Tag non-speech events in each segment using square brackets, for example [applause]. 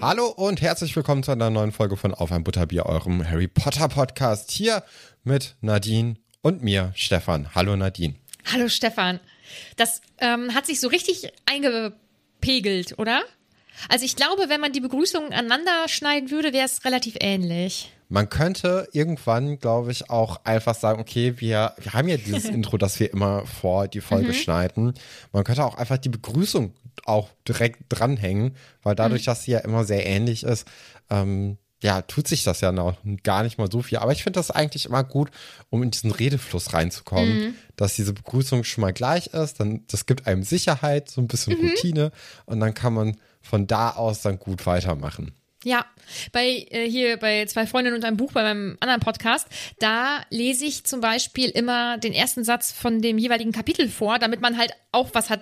Hallo und herzlich willkommen zu einer neuen Folge von Auf ein Butterbier, eurem Harry Potter Podcast. Hier mit Nadine und mir, Stefan. Hallo Nadine. Hallo Stefan. Das ähm, hat sich so richtig eingepegelt, oder? Also ich glaube, wenn man die Begrüßungen aneinander schneiden würde, wäre es relativ ähnlich. Man könnte irgendwann, glaube ich, auch einfach sagen, okay, wir, wir haben ja dieses [laughs] Intro, das wir immer vor die Folge Mhm. schneiden. Man könnte auch einfach die Begrüßung auch direkt dranhängen, weil dadurch, Mhm. dass sie ja immer sehr ähnlich ist, ähm, ja, tut sich das ja noch gar nicht mal so viel. Aber ich finde das eigentlich immer gut, um in diesen Redefluss reinzukommen, Mhm. dass diese Begrüßung schon mal gleich ist. Dann, das gibt einem Sicherheit, so ein bisschen Mhm. Routine und dann kann man von da aus dann gut weitermachen. Ja, bei äh, hier bei zwei Freundinnen und einem Buch bei meinem anderen Podcast, da lese ich zum Beispiel immer den ersten Satz von dem jeweiligen Kapitel vor, damit man halt auch was hat,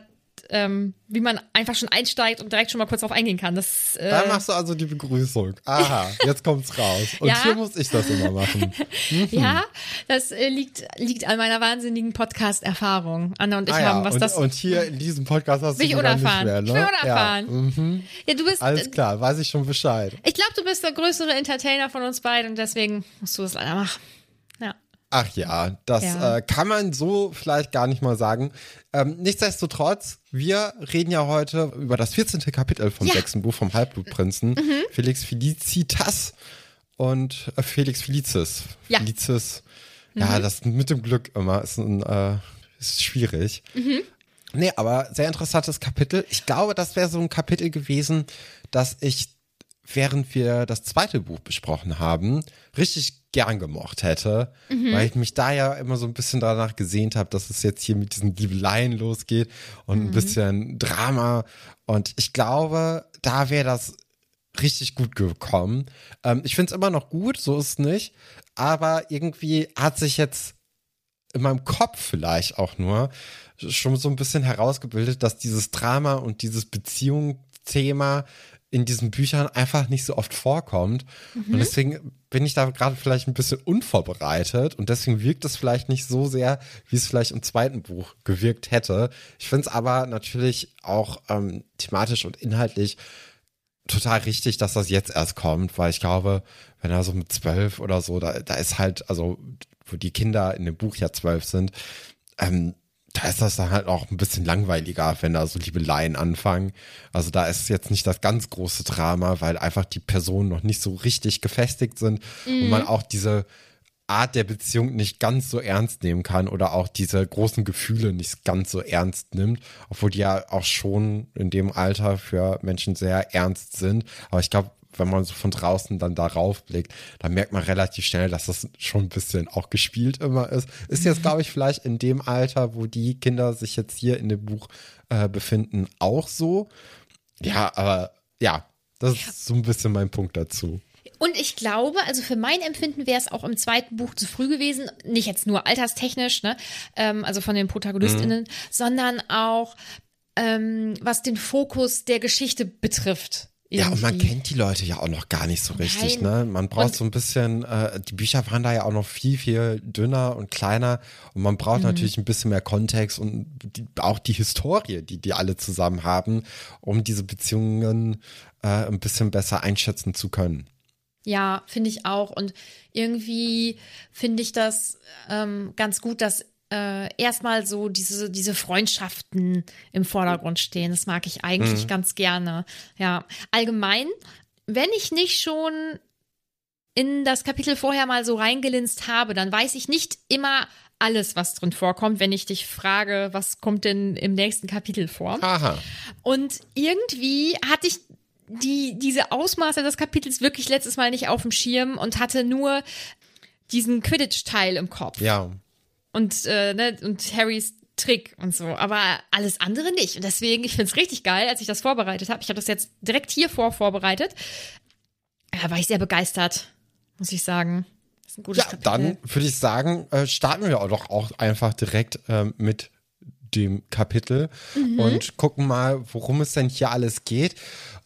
ähm, wie man einfach schon einsteigt und direkt schon mal kurz drauf eingehen kann. Das, äh, Da machst du also die Begrüßung. Aha, jetzt kommt's raus. Und Ja. hier muss ich das immer machen. [laughs] ja, das äh, liegt liegt an meiner wahnsinnigen Podcast-Erfahrung. Anna und ich Ah ja, haben, was und, das. und hier in diesem Podcast hast Bin du ich sogar nicht unerfahren. mehr, ne? Ich bin unerfahren. Ja, mhm. ja, du bist. Alles klar, weiß ich schon Bescheid. Ich glaube, du bist der größere Entertainer von uns beiden und deswegen musst du das leider machen. Ach ja, das Ja. Äh, kann man so vielleicht gar nicht mal sagen. Ähm, nichtsdestotrotz, wir reden ja heute über das 14. Kapitel vom Ja. Mhm. sechsten Buch vom Halbblutprinzen. Felix Felicitas und äh, Felix Felicis. Ja. Mhm. Felicis. Ja, das mit dem Glück immer ist, ein, äh, ist schwierig. Mhm. Nee, aber sehr interessantes Kapitel. Ich glaube, das wäre so ein Kapitel gewesen, dass ich, während wir das zweite Buch besprochen haben, richtig gern gemocht hätte, weil ich mich da ja immer so ein bisschen danach gesehnt habe, dass es jetzt hier mit diesen Liebeleien losgeht und ein bisschen Drama. Und ich glaube, da wäre das richtig gut gekommen. Ähm, ich finde es immer noch gut, so ist es nicht. Aber irgendwie hat sich jetzt in meinem Kopf vielleicht auch nur schon so ein bisschen herausgebildet, dass dieses Drama und dieses Beziehungsthema in diesen Büchern einfach nicht so oft vorkommt. Und deswegen bin ich da gerade vielleicht ein bisschen unvorbereitet und deswegen wirkt es vielleicht nicht so sehr, wie es vielleicht im zweiten Buch gewirkt hätte. Ich finde es aber natürlich auch ähm, thematisch und inhaltlich total richtig, dass das jetzt erst kommt, weil ich glaube, wenn er so mit zwölf oder so, da, da ist halt, also wo die Kinder in dem Buch ja zwölf sind, ähm, da ist das dann halt auch ein bisschen langweiliger, wenn da so Liebeleien anfangen. Also da ist jetzt nicht das ganz große Drama, weil einfach die Personen noch nicht so richtig gefestigt sind und man auch diese Art der Beziehung nicht ganz so ernst nehmen kann oder auch diese großen Gefühle nicht ganz so ernst nimmt, obwohl die ja auch schon in dem Alter für Menschen sehr ernst sind. Aber ich glaube, wenn man so von draußen dann darauf blickt, dann merkt man relativ schnell, dass das schon ein bisschen auch gespielt immer ist. Ist jetzt, glaube ich, vielleicht in dem Alter, wo die Kinder sich jetzt hier in dem Buch äh, befinden, auch so. Ja, aber ja, das ist so ein bisschen mein Punkt dazu. Und ich glaube, also für mein Empfinden wäre es auch im zweiten Buch zu früh gewesen, nicht jetzt nur alterstechnisch, ne, ähm, also von den ProtagonistInnen, mhm. sondern auch ähm, was den Fokus der Geschichte betrifft. Ja, und man kennt die Leute ja auch noch gar nicht so richtig, Nein. ne? Man braucht und so ein bisschen, äh, die Bücher waren da ja auch noch viel, viel dünner und kleiner und man braucht mhm. natürlich ein bisschen mehr Kontext und die, auch die Historie, die die alle zusammen haben, um diese Beziehungen äh, ein bisschen besser einschätzen zu können. Ja, finde ich auch. Und irgendwie finde ich das ähm, ganz gut, dass äh, erstmal so diese, diese Freundschaften im Vordergrund stehen. Das mag ich eigentlich mhm. ganz gerne. Ja, allgemein, wenn ich nicht schon in das Kapitel vorher mal so reingelinst habe, dann weiß ich nicht immer alles, was drin vorkommt, wenn ich dich frage, was kommt denn im nächsten Kapitel vor. Aha. Und irgendwie hatte ich die, diese Ausmaße des Kapitels wirklich letztes Mal nicht auf dem Schirm und hatte nur diesen Quidditch-Teil im Kopf. Ja. Und, äh, ne, und Harrys Trick und so, aber alles andere nicht. Und deswegen, ich finde es richtig geil, als ich das vorbereitet habe. Ich habe das jetzt direkt hier vor vorbereitet. Da war ich sehr begeistert, muss ich sagen. Das ist ein gutes ja, Kapitel. dann würde ich sagen, äh, starten wir doch auch einfach direkt ähm, mit dem Kapitel mhm. und gucken mal, worum es denn hier alles geht.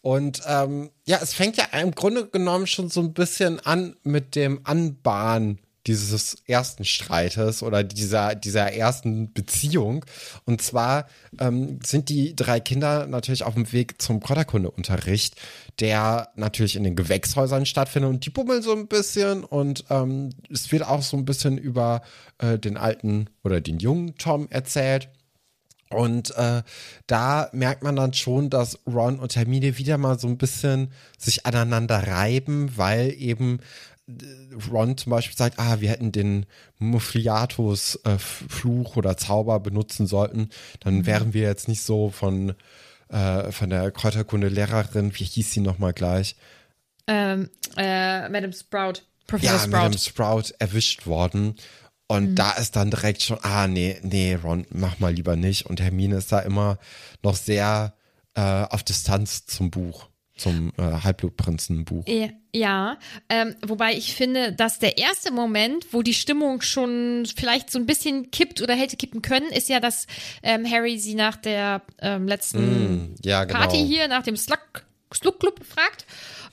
Und ähm, ja, es fängt ja im Grunde genommen schon so ein bisschen an mit dem Anbahnen dieses ersten Streites oder dieser, dieser ersten Beziehung. Und zwar ähm, sind die drei Kinder natürlich auf dem Weg zum Kräuterkundeunterricht, der natürlich in den Gewächshäusern stattfindet und die bummeln so ein bisschen und ähm, es wird auch so ein bisschen über äh, den alten oder den jungen Tom erzählt. Und äh, da merkt man dann schon, dass Ron und Hermine wieder mal so ein bisschen sich aneinander reiben, weil eben Ron zum Beispiel sagt, ah, wir hätten den Muffliatus äh, Fluch oder Zauber benutzen sollten, dann mhm. wären wir jetzt nicht so von, äh, von der Kräuterkunde-Lehrerin, wie hieß sie nochmal gleich? Ähm, äh, Madame Sprout. Professor ja, Sprout. Madame Sprout erwischt worden. Und mhm. da ist dann direkt schon, ah, nee, nee, Ron, mach mal lieber nicht. Und Hermine ist da immer noch sehr äh, auf Distanz zum Buch, zum äh, Halbblutprinzen-Buch. Ja, ähm, wobei ich finde, dass der erste Moment, wo die Stimmung schon vielleicht so ein bisschen kippt oder hätte kippen können, ist ja, dass ähm, Harry sie nach der ähm, letzten mm, ja, genau. Party hier, nach dem Slug, Slug Club fragt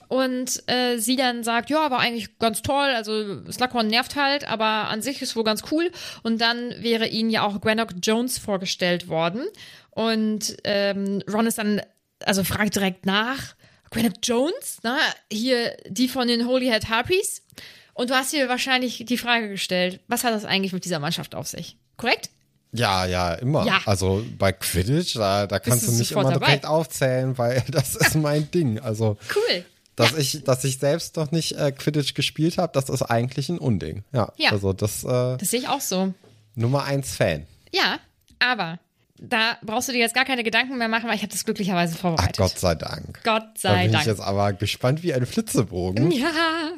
und äh, sie dann sagt, ja, war eigentlich ganz toll, also Slughorn nervt halt, aber an sich ist wohl ganz cool. Und dann wäre ihnen ja auch Grannock Jones vorgestellt worden. Und ähm, Ron ist dann, also fragt direkt nach, Grannock Jones, na, hier die von den Holy Head Harpies. Und du hast dir wahrscheinlich die Frage gestellt, was hat das eigentlich mit dieser Mannschaft auf sich? Korrekt? Ja, ja, immer. Ja. Also bei Quidditch, da, da kannst du nicht immer dabei. direkt aufzählen, weil [laughs] das ist mein Ding. Also cool dass ja. ich, dass ich selbst noch nicht äh, Quidditch gespielt habe, das ist eigentlich ein Unding. Ja, ja. also das. Äh, das sehe ich auch so. Nummer eins Fan. Ja, aber da brauchst du dir jetzt gar keine Gedanken mehr machen, weil ich habe das glücklicherweise vorbereitet. Ach, Gott sei Dank. Gott sei Dank. Da bin Dank. ich jetzt aber gespannt wie ein Flitzebogen. Ja,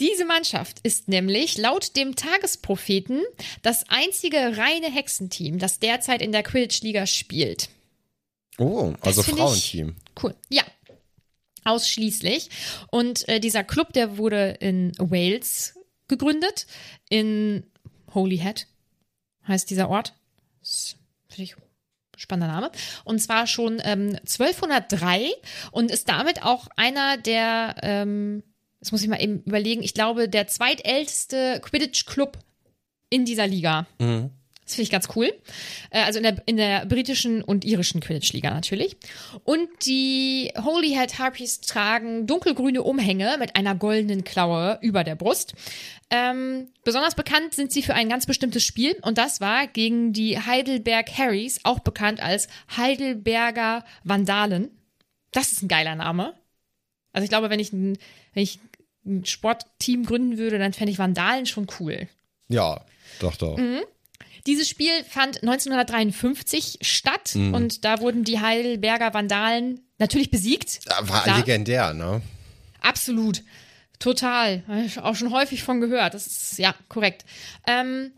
diese Mannschaft ist nämlich laut dem Tagespropheten das einzige reine Hexenteam, das derzeit in der Quidditch-Liga spielt. Oh, also Frauenteam. Cool. Ja, Ausschließlich. Und äh, dieser Club, der wurde in Wales gegründet, in Holyhead heißt dieser Ort. Finde ich spannender Name. Und zwar schon ähm, 1203 und ist damit auch einer der, ähm, das muss ich mal eben überlegen, ich glaube, der zweitälteste Quidditch-Club in dieser Liga. Mhm. Das finde ich ganz cool. Äh, also in der, in der britischen und irischen Quidditch-Liga natürlich. Und die Holyhead Harpies tragen dunkelgrüne Umhänge mit einer goldenen Klaue über der Brust. Ähm, besonders bekannt sind sie für ein ganz bestimmtes Spiel und das war gegen die Heidelberg Harrys, auch bekannt als Heidelberger Vandalen. Das ist ein geiler Name. Also ich glaube, wenn ich ein, wenn ich ein Sportteam gründen würde, dann fände ich Vandalen schon cool. Ja, doch, doch. Mhm. Dieses Spiel fand 1953 statt mhm. und da wurden die Heidelberger Vandalen natürlich besiegt. War klar. legendär, ne? absolut. Total. Auch schon häufig von gehört. Das ist, ja, korrekt. Ähm,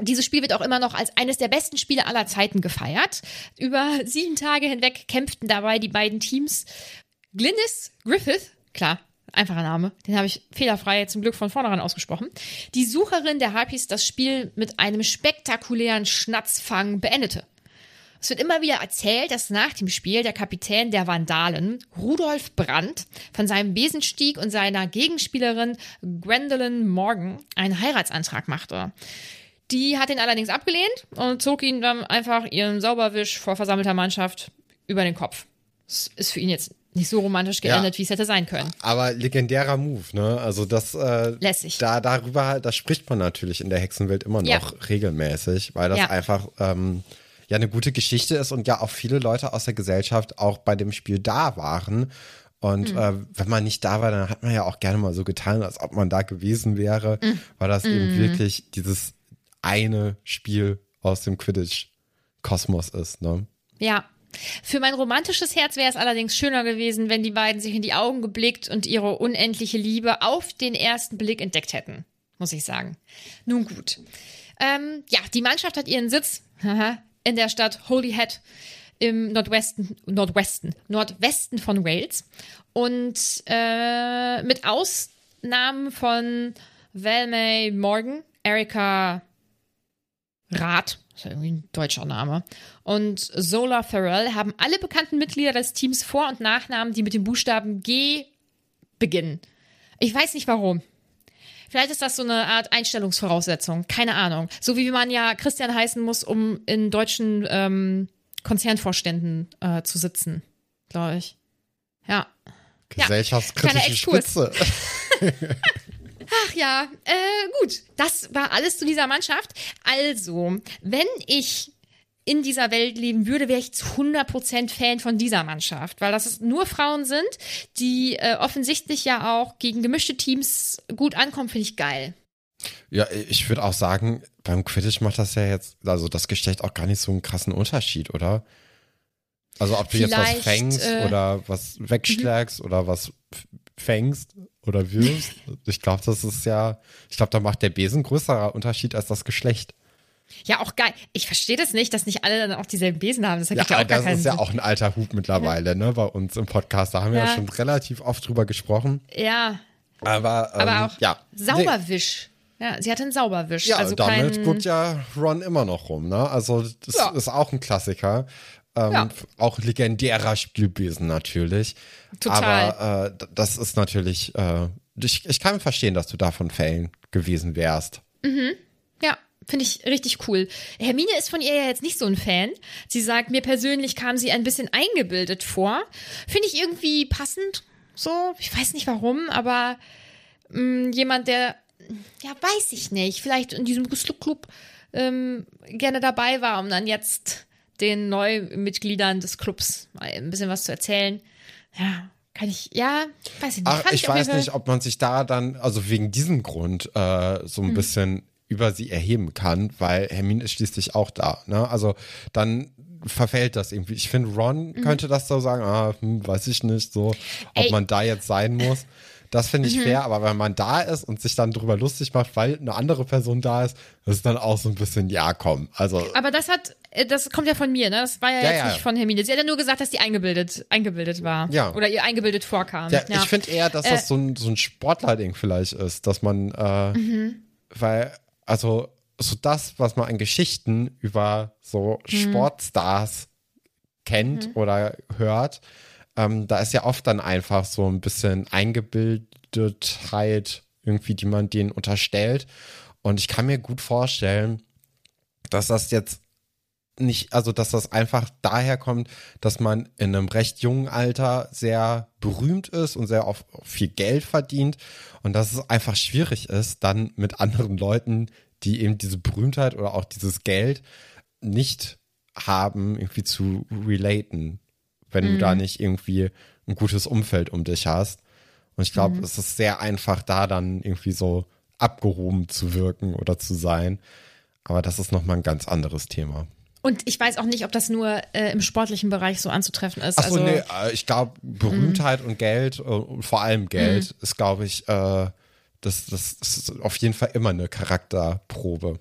dieses Spiel wird auch immer noch als eines der besten Spiele aller Zeiten gefeiert. Über sieben Tage hinweg kämpften dabei die beiden Teams. Glynis Griffith, klar, einfacher Name, den habe ich fehlerfrei zum Glück von vornherein ausgesprochen. Die Sucherin der Harpies das Spiel mit einem spektakulären Schnatzfang beendete. Es wird immer wieder erzählt, dass nach dem Spiel der Kapitän der Vandalen, Rudolf Brandt, von seinem Besenstieg und seiner Gegenspielerin Gwendolyn Morgan einen Heiratsantrag machte. Die hat ihn allerdings abgelehnt und zog ihn dann einfach ihren Sauberwisch vor versammelter Mannschaft über den Kopf. Das ist für ihn jetzt nicht so romantisch geendet, Ja. wie es hätte sein können. Aber legendärer Move, ne? Also das äh, Lässig. Da darüber, da spricht man natürlich in der Hexenwelt immer noch Ja. regelmäßig, weil das Ja. einfach ähm, ja eine gute Geschichte ist und ja auch viele Leute aus der Gesellschaft auch bei dem Spiel da waren. Und Mhm. äh, wenn man nicht da war, dann hat man ja auch gerne mal so getan, als ob man da gewesen wäre, Mhm. weil das eben wirklich dieses eine Spiel aus dem Quidditch-Kosmos ist, ne? Ja. Für mein romantisches Herz wäre es allerdings schöner gewesen, wenn die beiden sich in die Augen geblickt und ihre unendliche Liebe auf den ersten Blick entdeckt hätten, muss ich sagen. Nun gut. Ähm, ja, die Mannschaft hat ihren Sitz in der Stadt Holyhead im Nordwesten, Nordwesten, Nordwesten von Wales. Und äh, mit Ausnahmen von Velmay Morgan, Erika Rath, ist ja irgendwie ein deutscher Name, und Zola Farrell haben alle bekannten Mitglieder des Teams Vor- und Nachnamen, die mit dem Buchstaben G beginnen. Ich weiß nicht warum. Vielleicht ist das so eine Art Einstellungsvoraussetzung. Keine Ahnung. So wie man ja Christian heißen muss, um in deutschen ähm, Konzernvorständen äh, zu sitzen, glaube ich. Ja. Ja, Gesellschaftskritische Exkurs. Spitze. [laughs] Ach ja, äh, gut. Das war alles zu dieser Mannschaft. Also, wenn ich in dieser Welt leben würde, wäre ich zu 100% Fan von dieser Mannschaft, weil das nur Frauen sind, die äh, offensichtlich ja auch gegen gemischte Teams gut ankommen, finde ich geil. Ja, ich würde auch sagen, beim Quidditch macht das ja jetzt, also das Geschlecht auch gar nicht so einen krassen Unterschied, oder? Also ob du jetzt was Vielleicht, fängst äh, oder was wegschlägst oder was fängst oder wirfst. ich glaube, das ist ja, ich glaube, da macht der Besen größerer Unterschied als das Geschlecht. Ja, auch geil. Ich verstehe das nicht, dass nicht alle dann auch dieselben Besen haben. Das Ja, ja, auch gar das ist ja auch ein alter Hut mittlerweile, ne, bei uns im Podcast. Da haben wir ja, Ja. schon relativ oft drüber gesprochen. Ja, Aber, ähm, aber auch ja. Sauberwisch. Ja, sie hatte einen Sauberwisch. Ja, also damit kein, guckt ja Ron immer noch rum, ne? Also das Ja. ist auch ein Klassiker. Ähm, Ja. Auch legendärer Spielbesen natürlich. Total. Aber äh, das ist natürlich, äh, ich, ich kann verstehen, dass du davon Fan gewesen wärst. Ja, finde ich richtig cool. Hermine ist von ihr ja jetzt nicht so ein Fan. Sie sagt, mir persönlich kam sie ein bisschen eingebildet vor. Finde ich irgendwie passend. So, ich weiß nicht warum, aber mh, jemand, der, ja, weiß ich nicht, vielleicht in diesem Club ähm, gerne dabei war, um dann jetzt den Neumitgliedern des Clubs mal ein bisschen was zu erzählen. Ja, kann ich, ja, weiß ich nicht. Ach, ich weiß nicht, ob man sich da dann, also wegen diesem Grund, äh, so Mhm. ein bisschen über sie erheben kann, weil Hermine ist schließlich auch da. Ne? Also dann verfällt das irgendwie. Ich finde, Ron könnte das so sagen, ah, hm, weiß ich nicht, so, ob Mhm. Ey. Mhm. man da jetzt sein muss. Das finde ich fair, aber wenn man da ist und sich dann drüber lustig macht, weil eine andere Person da ist, das ist dann auch so ein bisschen, ja, komm. Also, Aber das hat, äh, das kommt ja von mir, ne? Das war ja, Ja, jetzt ja. nicht von Hermine. Sie hat ja nur gesagt, dass die eingebildet, eingebildet war. Ja. Oder ihr eingebildet vorkam. ja, ich finde eher, dass das Äh. so ein, so ein Sportler-Ding vielleicht ist, dass man, äh, Mhm. weil, also, so das, was man an Geschichten über so Mhm. Sportstars kennt oder hört, ähm, da ist ja oft dann einfach so ein bisschen Eingebildetheit irgendwie, die man denen unterstellt. Und ich kann mir gut vorstellen, dass das jetzt nicht, also dass das einfach daher kommt, dass man in einem recht jungen Alter sehr berühmt ist und sehr auf viel Geld verdient und dass es einfach schwierig ist, dann mit anderen Leuten, die eben diese Berühmtheit oder auch dieses Geld nicht haben, irgendwie zu relaten, wenn du da nicht irgendwie ein gutes Umfeld um dich hast. Und ich glaube, es ist sehr einfach, da dann irgendwie so abgehoben zu wirken oder zu sein. Aber das ist nochmal ein ganz anderes Thema. Und ich weiß auch nicht, ob das nur äh, im sportlichen Bereich so anzutreffen ist. Achso, also, nee, äh, ich glaube, Berühmtheit und Geld äh, und vor allem Geld ist, glaube ich, äh, das, das ist auf jeden Fall immer eine Charakterprobe.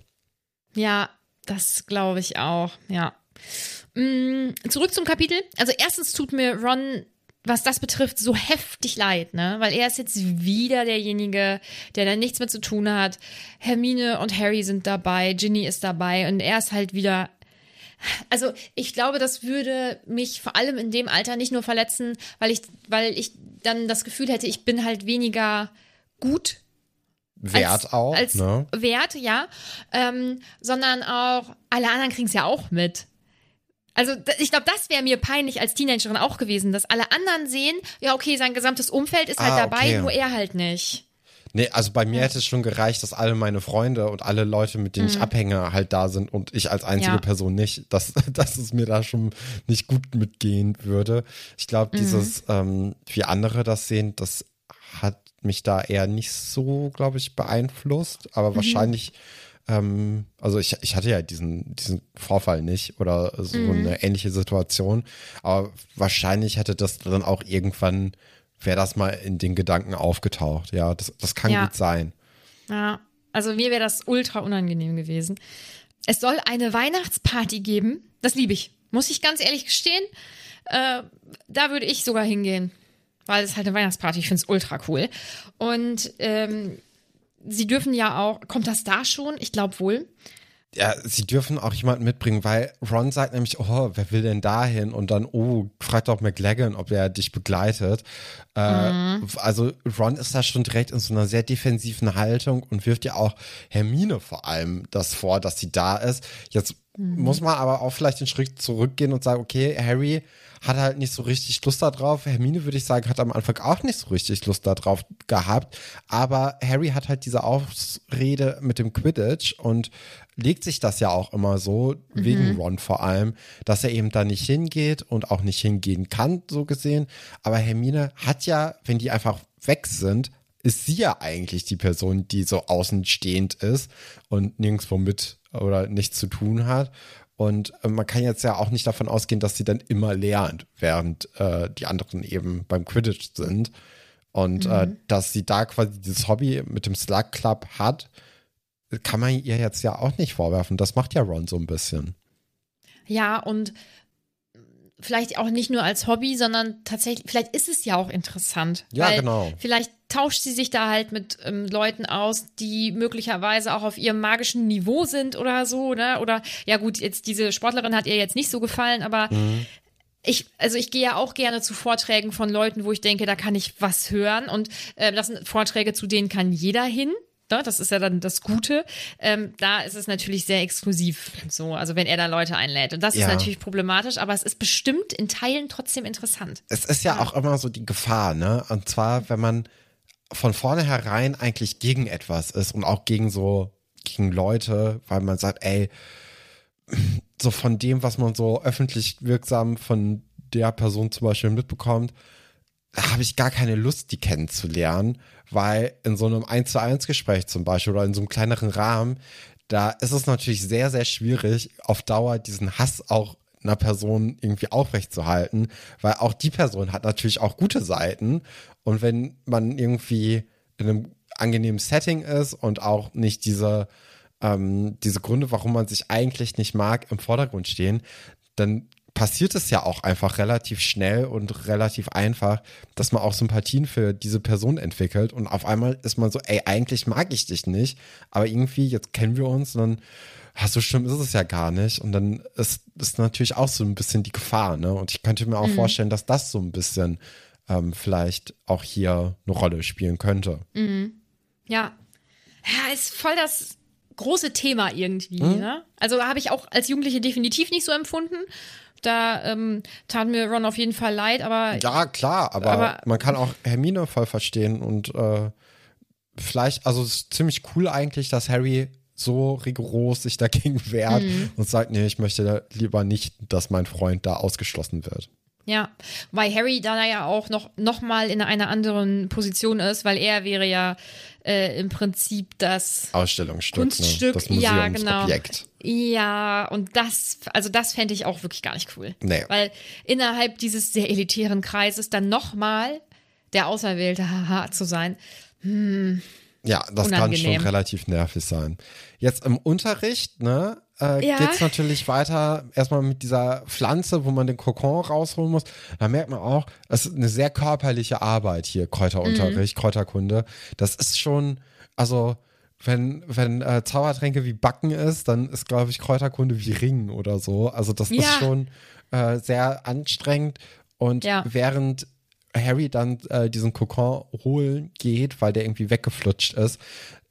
Ja, das glaube ich auch, ja. Mm, zurück zum Kapitel. Also erstens tut mir Ron, was das betrifft, so heftig leid, ne? Weil er ist jetzt wieder derjenige, der da nichts mit zu tun hat. Hermine und Harry sind dabei, Ginny ist dabei und er ist halt wieder also ich glaube, das würde mich vor allem in dem Alter nicht nur verletzen, weil ich, weil ich dann das Gefühl hätte, ich bin halt weniger gut. Wert als, auch, als ne? Wert, ja. Ähm, sondern auch, alle anderen kriegen es ja auch mit. Also ich glaube, das wäre mir peinlich als Teenagerin auch gewesen, dass alle anderen sehen, ja okay, sein gesamtes Umfeld ist halt Ah, dabei, okay. nur er halt nicht. Nee, also bei mir hätte es schon gereicht, dass alle meine Freunde und alle Leute, mit denen ich abhänge, halt da sind und ich als einzige Mhm. Ja. Person nicht, dass, [laughs] dass es mir da schon nicht gut mitgehen würde. Ich glaube, Mhm. dieses, ähm, wie andere das sehen, das hat mich da eher nicht so, glaube ich, beeinflusst, Mhm. aber wahrscheinlich, ähm, also ich, ich hatte ja diesen, diesen Vorfall nicht oder so Mhm. eine ähnliche Situation, aber wahrscheinlich hätte das dann auch irgendwann wäre das mal in den Gedanken aufgetaucht. Ja, das, das kann Ja. gut sein. Ja, also mir wäre das ultra unangenehm gewesen. Es soll eine Weihnachtsparty geben. Das liebe ich. Muss ich ganz ehrlich gestehen. Äh, da würde ich sogar hingehen. Weil es halt eine Weihnachtsparty. Ich finde es ultra cool. Und ähm, sie dürfen ja auch. Kommt das da schon? Ich glaube wohl. Ja, sie dürfen auch jemanden mitbringen, weil Ron sagt nämlich, oh, wer will denn dahin? Und dann, oh, frag doch McLagan, ob er dich begleitet. Äh, Also Ron ist da schon direkt in so einer sehr defensiven Haltung und wirft ja auch Hermine vor allem das vor, dass sie da ist. Jetzt muss man aber auch vielleicht den Schritt zurückgehen und sagen, okay, Harry hat halt nicht so richtig Lust darauf. Hermine, würde ich sagen, hat am Anfang auch nicht so richtig Lust darauf gehabt. Aber Harry hat halt diese Ausrede mit dem Quidditch und legt sich das ja auch immer so, wegen Ron vor allem, dass er eben da nicht hingeht und auch nicht hingehen kann, so gesehen. Aber Hermine hat ja, wenn die einfach weg sind, ist sie ja eigentlich die Person, die so außenstehend ist und nirgendwo mit oder nichts zu tun hat. Und äh, man kann jetzt ja auch nicht davon ausgehen, dass sie dann immer lernt, während äh, die anderen eben beim Quidditch sind. Und äh, dass sie da quasi dieses Hobby mit dem Slug Club hat, kann man ihr jetzt ja auch nicht vorwerfen. Das macht ja Ron so ein bisschen. Ja, und vielleicht auch nicht nur als Hobby, sondern tatsächlich, vielleicht ist es ja auch interessant. Ja, genau. Vielleicht tauscht sie sich da halt mit ähm, Leuten aus, die möglicherweise auch auf ihrem magischen Niveau sind oder so, ne? Oder ja gut, jetzt diese Sportlerin hat ihr jetzt nicht so gefallen, aber Mhm. ich, also ich gehe ja auch gerne zu Vorträgen von Leuten, wo ich denke, da kann ich was hören. Und äh, das sind Vorträge, zu denen kann jeder hin. Ne? Das ist ja dann das Gute. Ähm, da ist es natürlich sehr exklusiv. So, also wenn er da Leute einlädt. Und das Ja. ist natürlich problematisch, aber es ist bestimmt in Teilen trotzdem interessant. Es ist ja auch immer so die Gefahr, ne? Und zwar, wenn man von vornherein eigentlich gegen etwas ist und auch gegen so, gegen Leute, weil man sagt, ey, so von dem, was man so öffentlich wirksam von der Person zum Beispiel mitbekommt, habe ich gar keine Lust, die kennenzulernen, weil in so einem 1 zu 1 Gespräch zum Beispiel oder in so einem kleineren Rahmen, da ist es natürlich sehr, sehr schwierig, auf Dauer diesen Hass auch einer Person irgendwie aufrechtzuerhalten, weil auch die Person hat natürlich auch gute Seiten und wenn man irgendwie in einem angenehmen Setting ist und auch nicht diese, ähm, diese Gründe, warum man sich eigentlich nicht mag, im Vordergrund stehen, dann passiert es ja auch einfach relativ schnell und relativ einfach, dass man auch Sympathien für diese Person entwickelt und auf einmal ist man so, ey, eigentlich mag ich dich nicht, aber irgendwie, jetzt kennen wir uns und dann, ach, so schlimm ist es ja gar nicht und dann ist, ist natürlich auch so ein bisschen die Gefahr, ne? Und ich könnte mir auch vorstellen, dass das so ein bisschen ähm, vielleicht auch hier eine Rolle spielen könnte. Ja. Ja, ist voll das große Thema irgendwie. Hm? Ne? Also habe ich auch als Jugendliche definitiv nicht so empfunden. Da ähm, tat mir Ron auf jeden Fall leid, aber Ja, klar, aber, Aber- man kann auch Hermine voll verstehen und äh, vielleicht, also es ist ziemlich cool eigentlich, dass Harry so rigoros sich dagegen [laughs] wehrt Mhm. und sagt, nee, ich möchte lieber nicht, dass mein Freund da ausgeschlossen wird. Ja, weil Harry da ja auch noch, noch mal in einer anderen Position ist, weil er wäre ja äh, im Prinzip das Ausstellungsstück, Kunststück, ne? das ja, genau. Museumsobjekt. Ja, und das, also das fände ich auch wirklich gar nicht cool. Nee. Weil innerhalb dieses sehr elitären Kreises dann nochmal der Auserwählte haha zu sein. Ja, das kann Unangenehm. schon relativ nervig sein. Jetzt im Unterricht, ne, äh, Ja. geht's natürlich weiter erstmal mit dieser Pflanze, wo man den Kokon rausholen muss. Da merkt man auch, es ist eine sehr körperliche Arbeit hier, Kräuterunterricht, Kräuterkunde. Das ist schon, also wenn, wenn äh, Zaubertränke wie Backen ist, dann ist, glaube ich, Kräuterkunde wie Ringen oder so. Also das ist Ja. schon äh, sehr anstrengend. Und Ja. während Harry dann äh, diesen Kokon holen geht, weil der irgendwie weggeflutscht ist,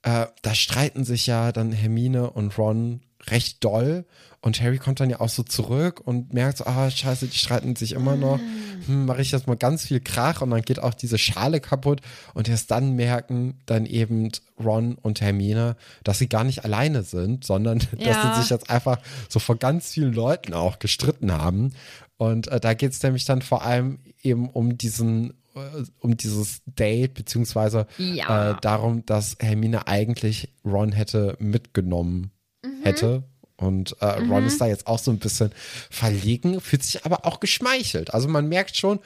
äh, da streiten sich ja dann Hermine und Ron recht doll. Und Harry kommt dann ja auch so zurück und merkt so, ah, scheiße, die streiten sich immer noch. Hm, mache ich jetzt mal ganz viel Krach und dann geht auch diese Schale kaputt. Und erst dann merken dann eben Ron und Hermine, dass sie gar nicht alleine sind, sondern [laughs] dass Ja. sie sich jetzt einfach so vor ganz vielen Leuten auch gestritten haben. Und äh, da geht es nämlich dann vor allem eben um diesen, um dieses Date, beziehungsweise Ja. äh, darum, dass Hermine eigentlich Ron hätte mitgenommen hätte. Und äh, Ron ist da jetzt auch so ein bisschen verlegen, fühlt sich aber auch geschmeichelt. Also man merkt schon,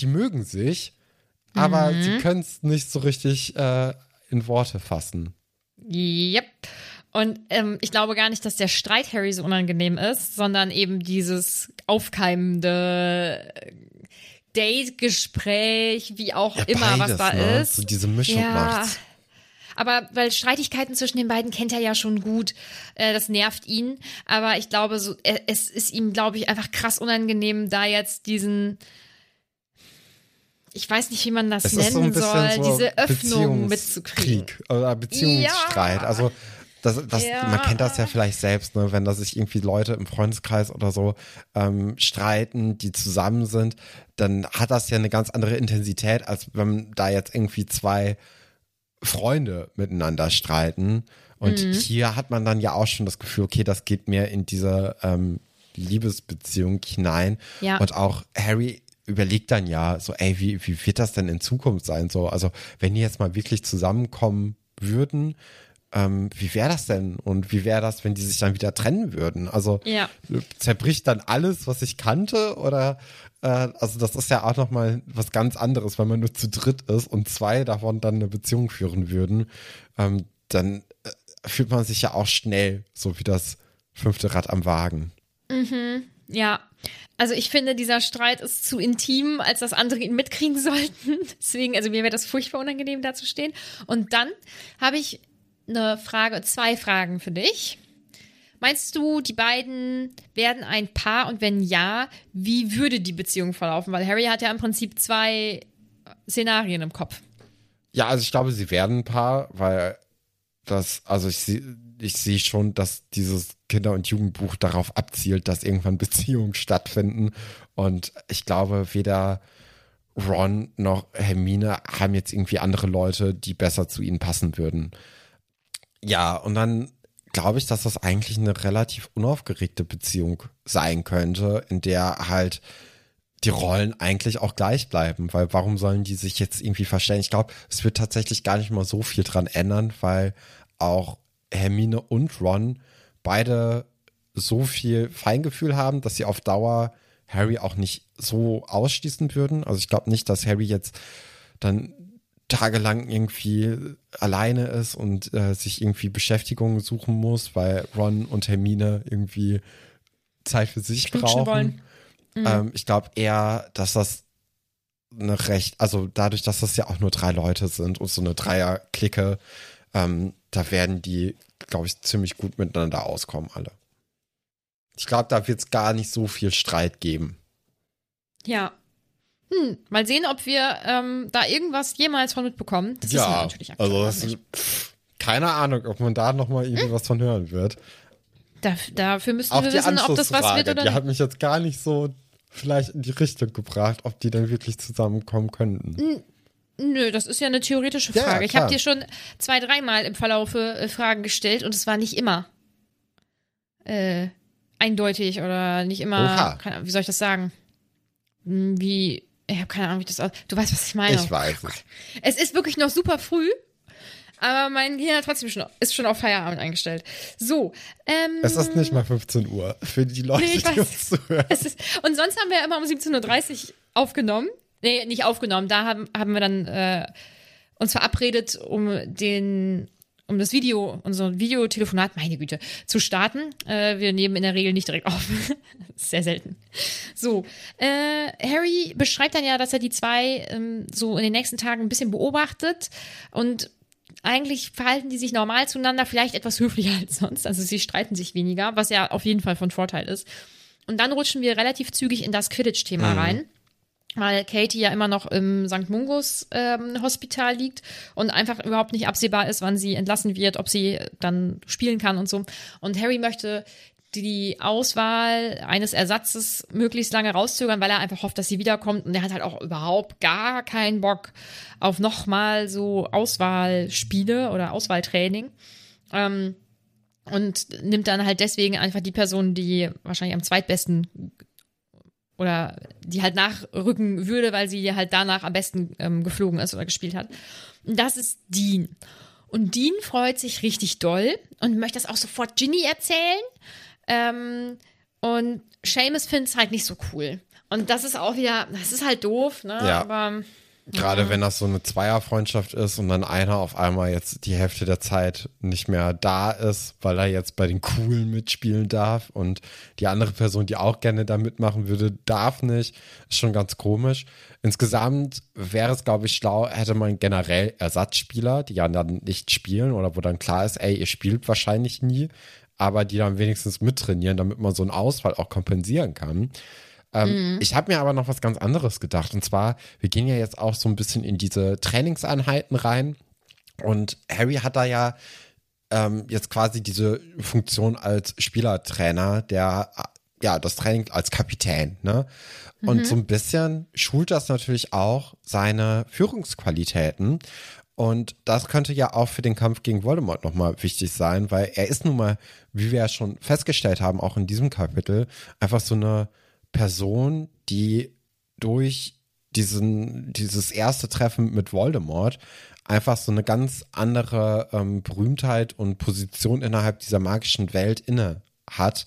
die mögen sich, aber sie können es nicht so richtig äh, in Worte fassen. Yep. Und ähm, ich glaube gar nicht, dass der Streit Harry so unangenehm ist, sondern eben dieses aufkeimende Date-Gespräch, wie auch Ja, immer, beides, was da ne? ist. So diese Mischung macht's. Aber weil Streitigkeiten zwischen den beiden kennt er ja schon gut, äh, das nervt ihn. Aber ich glaube, so, äh, es ist ihm, glaube ich, einfach krass unangenehm, da jetzt diesen, ich weiß nicht, wie man das Es so nennen bisschen soll, so diese Öffnung mitzukriegen. Beziehungskrieg oder Beziehungsstreit. Ja. Also das, das, Ja. man kennt das ja vielleicht selbst, ne, wenn da sich irgendwie Leute im Freundeskreis oder so ähm, streiten, die zusammen sind, dann hat das ja eine ganz andere Intensität, als wenn da jetzt irgendwie zwei Freunde miteinander streiten. Und Mhm. hier hat man dann ja auch schon das Gefühl, okay, das geht mehr in diese ähm, Liebesbeziehung hinein. Ja. Und auch Harry überlegt dann ja so, ey, wie, wie wird das denn in Zukunft sein? So, also wenn die jetzt mal wirklich zusammenkommen würden, ähm, wie wäre das denn? Und wie wäre das, wenn die sich dann wieder trennen würden? Also Ja. zerbricht dann alles, was ich kannte? Oder äh, also das ist ja auch nochmal was ganz anderes, wenn man nur zu dritt ist und zwei davon dann eine Beziehung führen würden, ähm, dann äh, fühlt man sich ja auch schnell so wie das fünfte Rad am Wagen. Ja, also ich finde, dieser Streit ist zu intim, als dass andere ihn mitkriegen [laughs] sollten. Deswegen, also mir wäre das furchtbar unangenehm, da zu stehen. Und dann habe ich eine Frage, zwei Fragen für dich. Meinst du, die beiden werden ein Paar und wenn ja, wie würde die Beziehung verlaufen? Weil Harry hat ja im Prinzip zwei Szenarien im Kopf. Ja, also ich glaube, sie werden ein Paar, weil das, also ich sehe ich sehe schon, dass dieses Kinder- und Jugendbuch darauf abzielt, dass irgendwann [laughs] Beziehungen stattfinden. Und ich glaube, weder Ron noch Hermine haben jetzt irgendwie andere Leute, die besser zu ihnen passen würden. Ja, und dann glaube ich, dass das eigentlich eine relativ unaufgeregte Beziehung sein könnte, in der halt die Rollen eigentlich auch gleich bleiben, weil warum sollen die sich jetzt irgendwie verstellen? Ich glaube, es wird tatsächlich gar nicht mal so viel dran ändern, weil auch Hermine und Ron beide so viel Feingefühl haben, dass sie auf Dauer Harry auch nicht so ausschließen würden. Also ich glaube nicht, dass Harry jetzt dann tagelang irgendwie alleine ist und äh, sich irgendwie Beschäftigung suchen muss, weil Ron und Hermine irgendwie Zeit für sich Knutschen brauchen. wollen. Ähm, ich glaube eher, dass das eine recht, also dadurch, dass das ja auch nur drei Leute sind und so eine Dreier-Clique, ähm, da werden die, glaube ich, ziemlich gut miteinander auskommen, alle. Ich glaube, da wird es gar nicht so viel Streit geben. Ja. Hm, mal sehen, ob wir ähm, da irgendwas jemals von mitbekommen. Das wissen wir natürlich aktuell also das pff, keine Ahnung, ob man da noch mal irgendwie was von hören wird. Da, dafür müssten wir die wissen, ob das was wird oder die nicht. hat mich jetzt gar nicht so vielleicht in die Richtung gebracht, ob die dann wirklich zusammenkommen könnten. Nö, das ist ja eine theoretische Ja, Frage. ich klar. habe dir schon zwei, dreimal im Verlaufe äh, Fragen gestellt und es war nicht immer äh, eindeutig oder nicht immer. Ahnung, wie soll ich das sagen? Hm, Wie, ich habe keine Ahnung, wie das aus. Du weißt, was ich meine. Ich weiß es. Es ist wirklich noch super früh, Aber mein Gehirn hat trotzdem schon, ist schon auf Feierabend eingestellt. So. Ähm, Es ist nicht mal 15 Uhr für die Leute, Nee, die uns zuhören. ist, und sonst haben wir ja immer um 17.30 Uhr aufgenommen. Nee, nicht aufgenommen. Da haben, haben wir dann äh, uns verabredet, um den um das Video, unser Videotelefonat, meine Güte, zu starten. Äh, wir nehmen in der Regel nicht direkt auf. [laughs] Sehr selten. So, äh, Harry beschreibt dann ja, dass er die zwei ähm, so in den nächsten Tagen ein bisschen beobachtet und eigentlich verhalten die sich normal zueinander, vielleicht etwas höflicher [laughs] als sonst. Also sie streiten sich weniger, was ja auf jeden Fall von Vorteil ist. Und dann rutschen wir relativ zügig in das Quidditch-Thema rein. Weil Katie ja immer noch im St. Mungus ähm, Hospital liegt und einfach überhaupt nicht absehbar ist, wann sie entlassen wird, ob sie dann spielen kann und so. Und Harry möchte die Auswahl eines Ersatzes möglichst lange rauszögern, weil er einfach hofft, dass sie wiederkommt. Und er hat halt auch überhaupt gar keinen Bock auf nochmal so Auswahlspiele oder Auswahltraining. Ähm, und nimmt dann halt deswegen einfach die Person, die wahrscheinlich am zweitbesten oder die halt nachrücken würde, weil sie halt danach am besten ähm, geflogen ist oder gespielt hat. Und das ist Dean. Und Dean freut sich richtig doll und möchte das auch sofort Ginny erzählen. Ähm, und Seamus findet es halt nicht so cool. Und das ist auch wieder, das ist halt doof, ne? Ja. Aber Gerade wenn das so eine Zweierfreundschaft ist und dann einer auf einmal jetzt die Hälfte der Zeit nicht mehr da ist, weil er jetzt bei den Coolen mitspielen darf und die andere Person, die auch gerne da mitmachen würde, darf nicht. Ist schon ganz komisch. Insgesamt wäre es, glaube ich, schlau, hätte man generell Ersatzspieler, die ja dann nicht spielen oder wo dann klar ist, ey, ihr spielt wahrscheinlich nie, aber die dann wenigstens mittrainieren, damit man so einen Ausfall auch kompensieren kann. Ähm, Ich habe mir aber noch was ganz anderes gedacht. Und zwar, wir gehen ja jetzt auch so ein bisschen in diese Trainingseinheiten rein. Und Harry hat da ja ähm, jetzt quasi diese Funktion als Spielertrainer, der ja das Training als Kapitän, ne? Und so ein bisschen schult das natürlich auch seine Führungsqualitäten. Und das könnte ja auch für den Kampf gegen Voldemort nochmal wichtig sein, weil er ist nun mal, wie wir ja schon festgestellt haben, auch in diesem Kapitel, einfach so eine Person, die durch diesen, dieses erste Treffen mit Voldemort einfach so eine ganz andere ähm, Berühmtheit und Position innerhalb dieser magischen Welt inne hat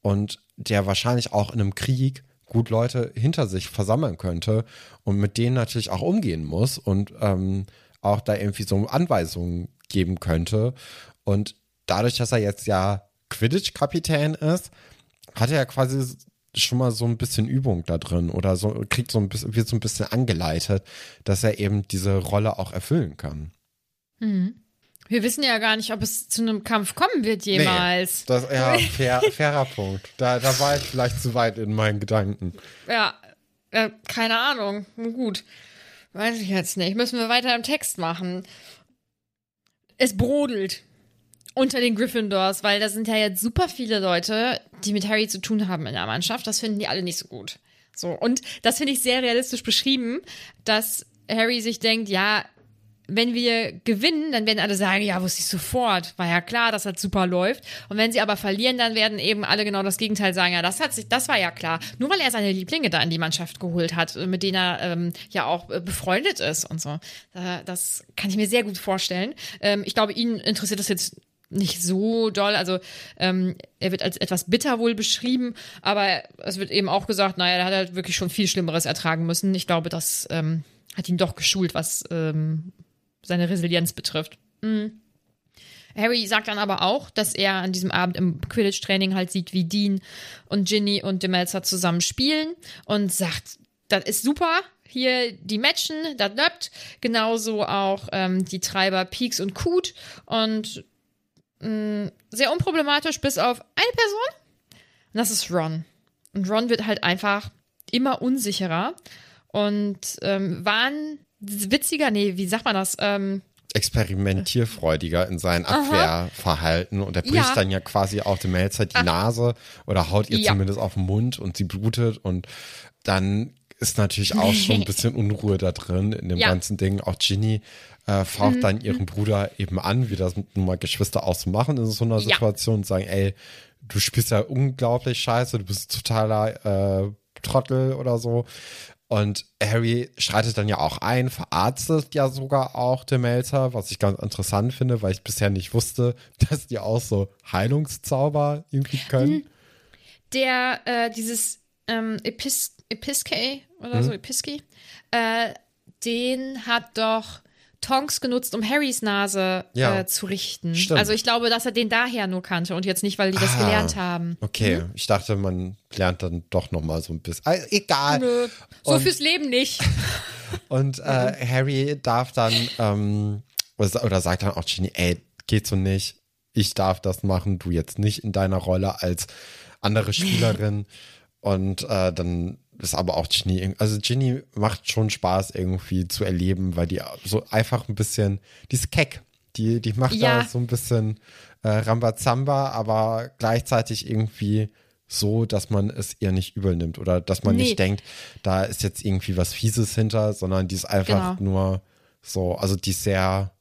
und der wahrscheinlich auch in einem Krieg gut Leute hinter sich versammeln könnte und mit denen natürlich auch umgehen muss und ähm, auch da irgendwie so Anweisungen geben könnte. Und dadurch, dass er jetzt ja Quidditch-Kapitän ist, hat er ja quasi schon mal so ein bisschen Übung da drin oder so kriegt so ein bisschen, wird so ein bisschen angeleitet, dass er eben diese Rolle auch erfüllen kann. wir wissen ja gar nicht, ob es zu einem Kampf kommen wird jemals. Das, ja, [laughs] fair, fairer Punkt. Da, da war ich vielleicht zu weit in meinen Gedanken. Ja, äh, keine Ahnung. Nun Gut. Weiß ich jetzt nicht. Müssen wir weiter im Text machen. Es brodelt unter den Gryffindors, weil da sind ja jetzt super viele Leute, die mit Harry zu tun haben in der Mannschaft. Das finden die alle nicht so gut. So, und das finde ich sehr realistisch beschrieben, dass Harry sich denkt, ja, wenn wir gewinnen, dann werden alle sagen, ja, wusste ich sofort. War ja klar, dass das super läuft. Und wenn sie aber verlieren, dann werden eben alle genau das Gegenteil sagen, ja, das hat sich, das war ja klar. Nur weil er seine Lieblinge da in die Mannschaft geholt hat, mit denen er ähm, ja auch äh, befreundet ist und so. Äh, das kann ich mir sehr gut vorstellen. Ähm, ich glaube, ihn interessiert das jetzt nicht so doll. Also ähm, er wird als etwas bitter wohl beschrieben, aber es wird eben auch gesagt, naja, er hat halt wirklich schon viel Schlimmeres ertragen müssen. Ich glaube, das ähm, hat ihn doch geschult, was ähm, seine Resilienz betrifft. Mhm. Harry sagt dann aber auch, dass er an diesem Abend im Quidditch-Training halt sieht, wie Dean und Ginny und Demelzer zusammen spielen und sagt, das ist super, hier die Matchen, das läuft. Genauso auch ähm, die Treiber Peaks und Coot und mh, sehr unproblematisch bis auf eine Person. Und das ist Ron. Und Ron wird halt einfach immer unsicherer und ähm, waren witziger, nee, wie sagt man das? Ähm, experimentierfreudiger in seinem Abwehrverhalten und er bricht Ja. dann ja quasi auch dem Melzer die Nase oder haut ihr Ja. zumindest auf den Mund und sie blutet und dann ist natürlich auch schon ein bisschen [laughs] Unruhe da drin in dem Ja. Mhm. ganzen Ding. Auch Ginny äh, faucht dann ihren Bruder eben an, wie das nun mal Geschwister auch so machen in so einer Ja. Situation und sagen, ey, du spielst ja unglaublich scheiße, du bist totaler äh, Trottel oder so. Und Harry schreitet dann ja auch ein, verarztet ja sogar auch Demelzer, was ich ganz interessant finde, weil ich bisher nicht wusste, [laughs] dass die auch so Heilungszauber irgendwie können. Mhm. Der, äh, dieses ähm, Epis Episke oder so, Mhm. Episki, äh, den hat doch Tonks genutzt, um Harrys Nase Ja. äh, zu richten. Stimmt. Also ich glaube, dass er den daher nur kannte und jetzt nicht, weil die das Ah. gelernt haben. Okay, ich dachte, man lernt dann doch noch mal so ein bisschen. Ah, egal. Nö, so Und- fürs Leben nicht. [laughs] Und äh, Harry darf dann, ähm, oder oder sagt dann auch Ginny, ey, geht so nicht. Ich darf das machen, du jetzt nicht in deiner Rolle als andere Spielerin. Und äh, dann ist aber auch Ginny, also Ginny macht schon Spaß irgendwie zu erleben, weil die so einfach ein bisschen, die ist keck. Die, die macht Ja. da so ein bisschen äh, Rambazamba, aber gleichzeitig irgendwie so, dass man es ihr nicht übel nimmt oder dass man Nee. nicht denkt, da ist jetzt irgendwie was Fieses hinter, sondern die ist einfach Genau. nur so, also die ist sehr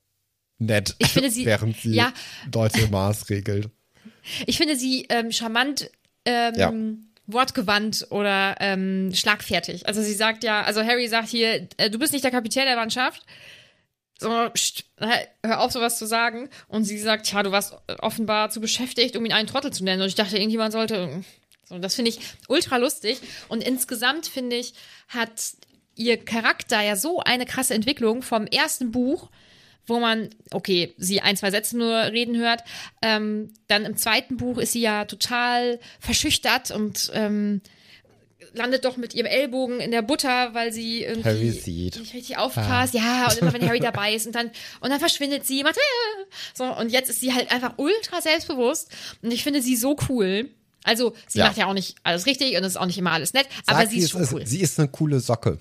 nett, Ich finde [laughs] sie- während sie ja. Leute maßregelt. Ich finde sie ähm, charmant, ähm, Ja. Wortgewandt oder ähm, schlagfertig. Also sie sagt ja, also Harry sagt hier, äh, du bist nicht der Kapitän der Mannschaft. So, pst, hör auf, sowas zu sagen. Und sie sagt, ja, du warst offenbar zu beschäftigt, um ihn einen Trottel zu nennen. Und ich dachte, irgendjemand sollte. So, das finde ich ultra lustig. Und insgesamt finde ich, hat ihr Charakter ja so eine krasse Entwicklung vom ersten Buch, wo man, okay, sie ein, zwei Sätze nur reden hört. Ähm, dann im zweiten Buch ist sie ja total verschüchtert und ähm, landet doch mit ihrem Ellbogen in der Butter, weil sie irgendwie Harry sieht. nicht richtig aufpasst. Ja, und immer wenn Harry [laughs] dabei ist und dann und dann verschwindet sie, macht äh, so und jetzt ist sie halt einfach ultra selbstbewusst und ich finde sie so cool. Also sie Ja. macht ja auch nicht alles richtig und es ist auch nicht immer alles nett, aber Sag, sie wie ist schon ist. cool. Sie ist eine coole Socke.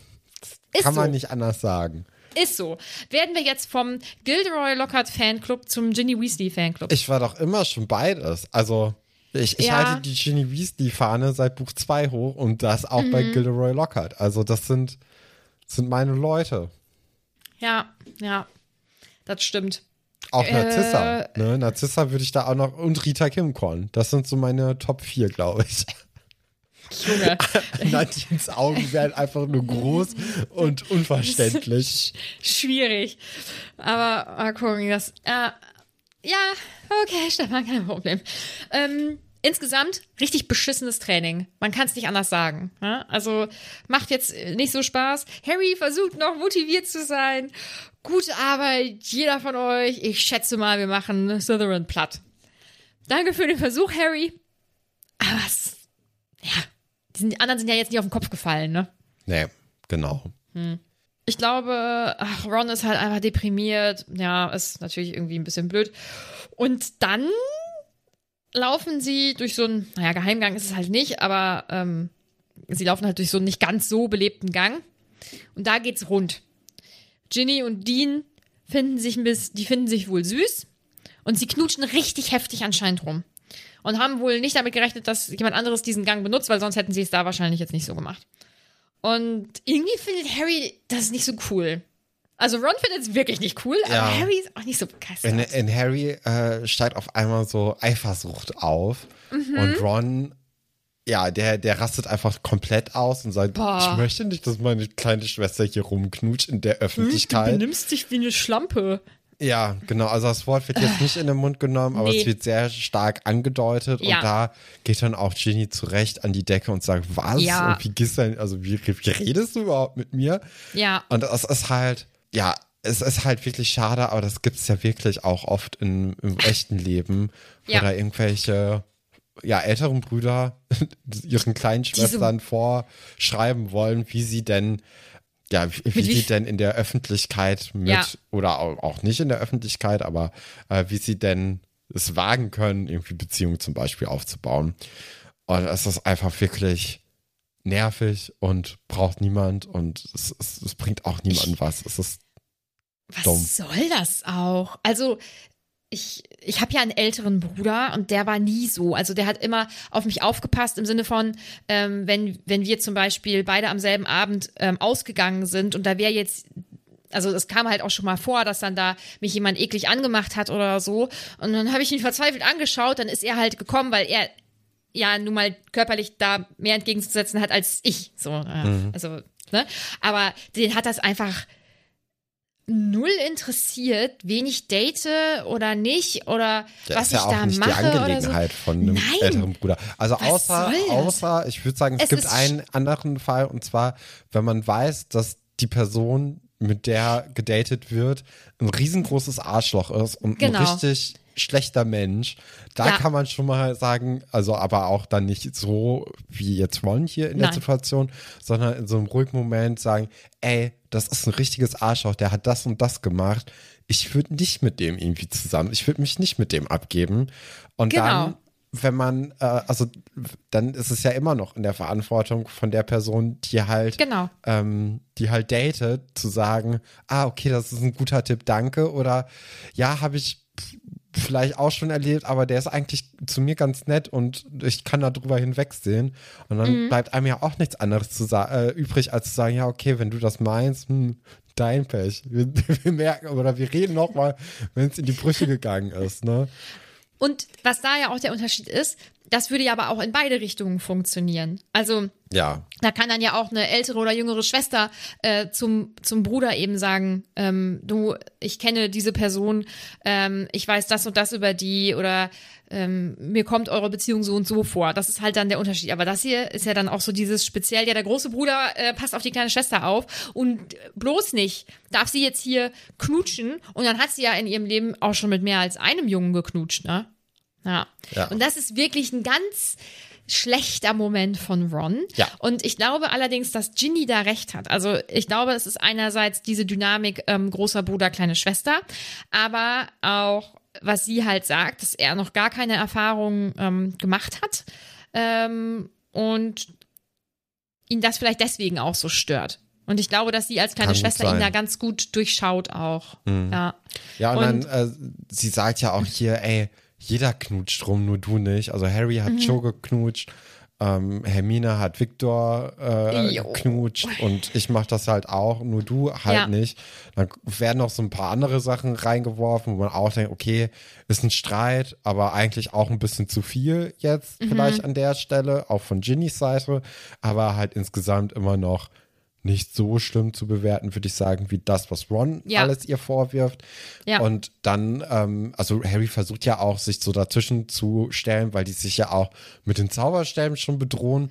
Ist Kann man so. nicht anders sagen. Ist so. Werden wir jetzt vom Gilderoy Lockhart Fanclub zum Ginny Weasley Fanclub? Ich war doch immer schon beides. Also, ich, ich Ja. halte die Ginny Weasley-Fahne seit Buch 2 hoch und das auch bei Mhm. Gilderoy Lockhart. Also, das sind, sind meine Leute. Ja, ja. Das stimmt. Auch Äh, Narzissa. ne? Narzissa würde ich da auch noch. Und Rita Kimkorn. Das sind so meine Top 4, glaube ich. Junge. [laughs] Nadines Augen wären einfach nur groß und [laughs] unverständlich. Schwierig. Aber mal gucken, das. Äh, ja, okay, [laughs] Stefan, kein Problem. Ähm, insgesamt richtig beschissenes Training. Man kann es nicht anders sagen. Ja? Also macht jetzt nicht so Spaß. Harry versucht noch motiviert zu sein. Gute Arbeit, jeder von euch. Ich schätze mal, wir machen Slytherin platt. Danke für den Versuch, Harry. Aber es, ja, die, sind, die anderen sind ja jetzt nicht auf den Kopf gefallen, ne? Nee, genau. Ich glaube, ach, Ron ist halt einfach deprimiert. Ja, ist natürlich irgendwie ein bisschen blöd. Und dann laufen sie durch so einen, naja, Geheimgang ist es halt nicht, aber ähm, sie laufen halt durch so einen nicht ganz so belebten Gang. Und da geht's rund. Ginny und Dean finden sich ein bisschen, die finden sich wohl süß und sie knutschen richtig heftig anscheinend rum. Und haben wohl nicht damit gerechnet, dass jemand anderes diesen Gang benutzt, weil sonst hätten sie es da wahrscheinlich jetzt nicht so gemacht. Und irgendwie findet Harry das nicht so cool. Also Ron findet es wirklich nicht cool, aber Ja. Harry ist auch nicht so begeistert. In, in Harry äh, steigt auf einmal so Eifersucht auf Mhm. und Ron, ja, der, der rastet einfach komplett aus und sagt, Boah. ich möchte nicht, dass meine kleine Schwester hier rumknutscht in der Hm, du Öffentlichkeit. benimmst dich wie eine Schlampe. Ja, genau. Also das Wort wird jetzt nicht in den Mund genommen, aber Nee. es wird sehr stark angedeutet. Ja. Und da geht dann auch Ginny zurecht an die Decke und sagt, was? Ja. Und wie gehst denn, also wie, wie redest du überhaupt mit mir? Ja. Und das ist halt, ja, es ist halt wirklich schade, aber das gibt's ja wirklich auch oft in, im echten Leben, wo Ja. da irgendwelche ja, älteren Brüder [laughs] ihren kleinen Schwestern vorschreiben wollen, wie sie denn ja, wie, wie sie denn in der Öffentlichkeit mit Ja. oder au- auch nicht in der Öffentlichkeit, aber äh, wie sie denn es wagen können, irgendwie Beziehungen zum Beispiel aufzubauen. Und es ist einfach wirklich nervig und braucht niemand und es, es, es bringt auch niemandem was. Es ist Was Dumm. soll das auch? Also, ich, ich habe ja einen älteren Bruder und der war nie so. Also der hat immer auf mich aufgepasst im Sinne von, ähm, wenn, wenn wir zum Beispiel beide am selben Abend ähm, ausgegangen sind und da wäre jetzt also es kam halt auch schon mal vor, dass dann da mich jemand eklig angemacht hat oder so. Und dann habe ich ihn verzweifelt angeschaut, dann ist er halt gekommen, weil er ja nun mal körperlich da mehr entgegenzusetzen hat als ich. So, äh, also Ne? Aber den hat das einfach null interessiert, wen ich date oder nicht oder Ja, was ist ja ich auch da nicht mache die Angelegenheit oder so. von einem Nein. älteren Bruder. Also Was außer, außer, ich würde sagen, es, Es gibt einen anderen Fall und zwar, wenn man weiß, dass die Person, mit der gedatet wird, ein riesengroßes Arschloch ist und Genau. ein richtig schlechter Mensch, da Ja. kann man schon mal sagen, also aber auch dann nicht so wie jetzt Ron hier in der Nein. Situation, sondern in so einem ruhigen Moment sagen, ey, das ist ein richtiges Arschloch, der hat das und das gemacht. Ich würde nicht mit dem irgendwie zusammen, ich würde mich nicht mit dem abgeben. Und Genau. dann wenn man, äh, also dann ist es ja immer noch in der Verantwortung von der Person, die halt, Genau. ähm, die halt datet, zu sagen, ah, okay, das ist ein guter Tipp, danke. Oder ja, habe ich vielleicht auch schon erlebt, aber der ist eigentlich zu mir ganz nett und ich kann da drüber hinwegsehen. Und dann Mhm. bleibt einem ja auch nichts anderes zu äh, übrig, als zu sagen, ja, okay, wenn du das meinst, hm, dein Pech. Wir, [laughs] wir merken oder wir reden nochmal, wenn es in die Brüche gegangen ist, ne? Und was da ja auch der Unterschied ist, das würde ja aber auch in beide Richtungen funktionieren. Also Ja, da kann dann ja auch eine ältere oder jüngere Schwester äh, zum, zum Bruder eben sagen, ähm, du, ich kenne diese Person, ähm, ich weiß das und das über die oder ähm, mir kommt eure Beziehung so und so vor. Das ist halt dann der Unterschied. Aber das hier ist ja dann auch so dieses speziell, ja, der große Bruder äh, passt auf die kleine Schwester auf und bloß nicht darf sie jetzt hier knutschen und dann hat sie ja in ihrem Leben auch schon mit mehr als einem Jungen geknutscht, ne? Ja. Ja. Und das ist wirklich ein ganz schlechter Moment von Ron. Ja. Und ich glaube allerdings, dass Ginny da recht hat. Also ich glaube, es ist einerseits diese Dynamik ähm, großer Bruder, kleine Schwester, aber auch, was sie halt sagt, dass er noch gar keine Erfahrung ähm, gemacht hat ähm, und ihn das vielleicht deswegen auch so stört. Und ich glaube, dass sie als kleine Kann Schwester ihn da ganz gut durchschaut auch. Ja. Ja, und, Und- dann, äh, sie sagt ja auch hier, ey, jeder knutscht rum, nur du nicht. Also Harry Mhm. hat Joe geknutscht, ähm, Hermine hat Victor äh, geknutscht und ich mach das halt auch, nur du halt Ja. nicht. Dann werden noch so ein paar andere Sachen reingeworfen, wo man auch denkt, okay, ist ein Streit, aber eigentlich auch ein bisschen zu viel jetzt Mhm. vielleicht an der Stelle, auch von Ginnys Seite, aber halt insgesamt immer noch nicht so schlimm zu bewerten, würde ich sagen, wie das, was Ron Ja. alles ihr vorwirft. Ja. Und dann, ähm, also Harry versucht ja auch, sich so dazwischen zu stellen, weil die sich ja auch mit den Zauberstäben schon bedrohen.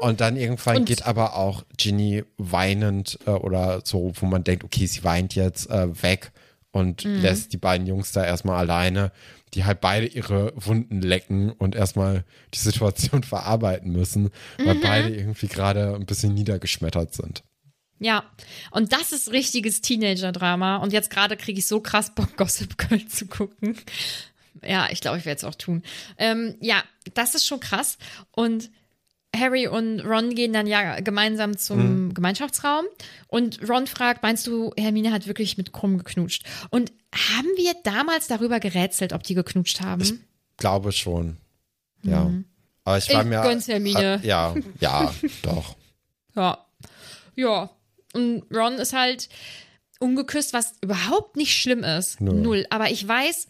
Und dann irgendwann Hm. Und- geht aber auch Ginny weinend äh, oder so, wo man denkt, okay, sie weint jetzt äh, weg und Mhm. lässt die beiden Jungs da erstmal alleine, die halt beide ihre Wunden lecken und erstmal die Situation [laughs] verarbeiten müssen, weil Mhm. beide irgendwie gerade ein bisschen niedergeschmettert sind. Ja, und das ist richtiges Teenager-Drama. Und jetzt gerade kriege ich so krass Bock, Gossip Girl zu gucken. Ja, ich glaube, ich werde es auch tun. Ähm, ja, das ist schon krass. Und Harry und Ron gehen dann ja gemeinsam zum Gemeinschaftsraum. Und Ron fragt, meinst du, Hermine hat wirklich mit Krumm geknutscht? Und haben wir damals darüber gerätselt, ob die geknutscht haben? Ich glaube schon. Ja. Aber ich war Ich mir. gönn's Hermine. Äh, ja, ja, [laughs] doch. Ja. Ja. Und Ron ist halt ungeküsst, was überhaupt nicht schlimm ist. Null. Null. Aber ich weiß,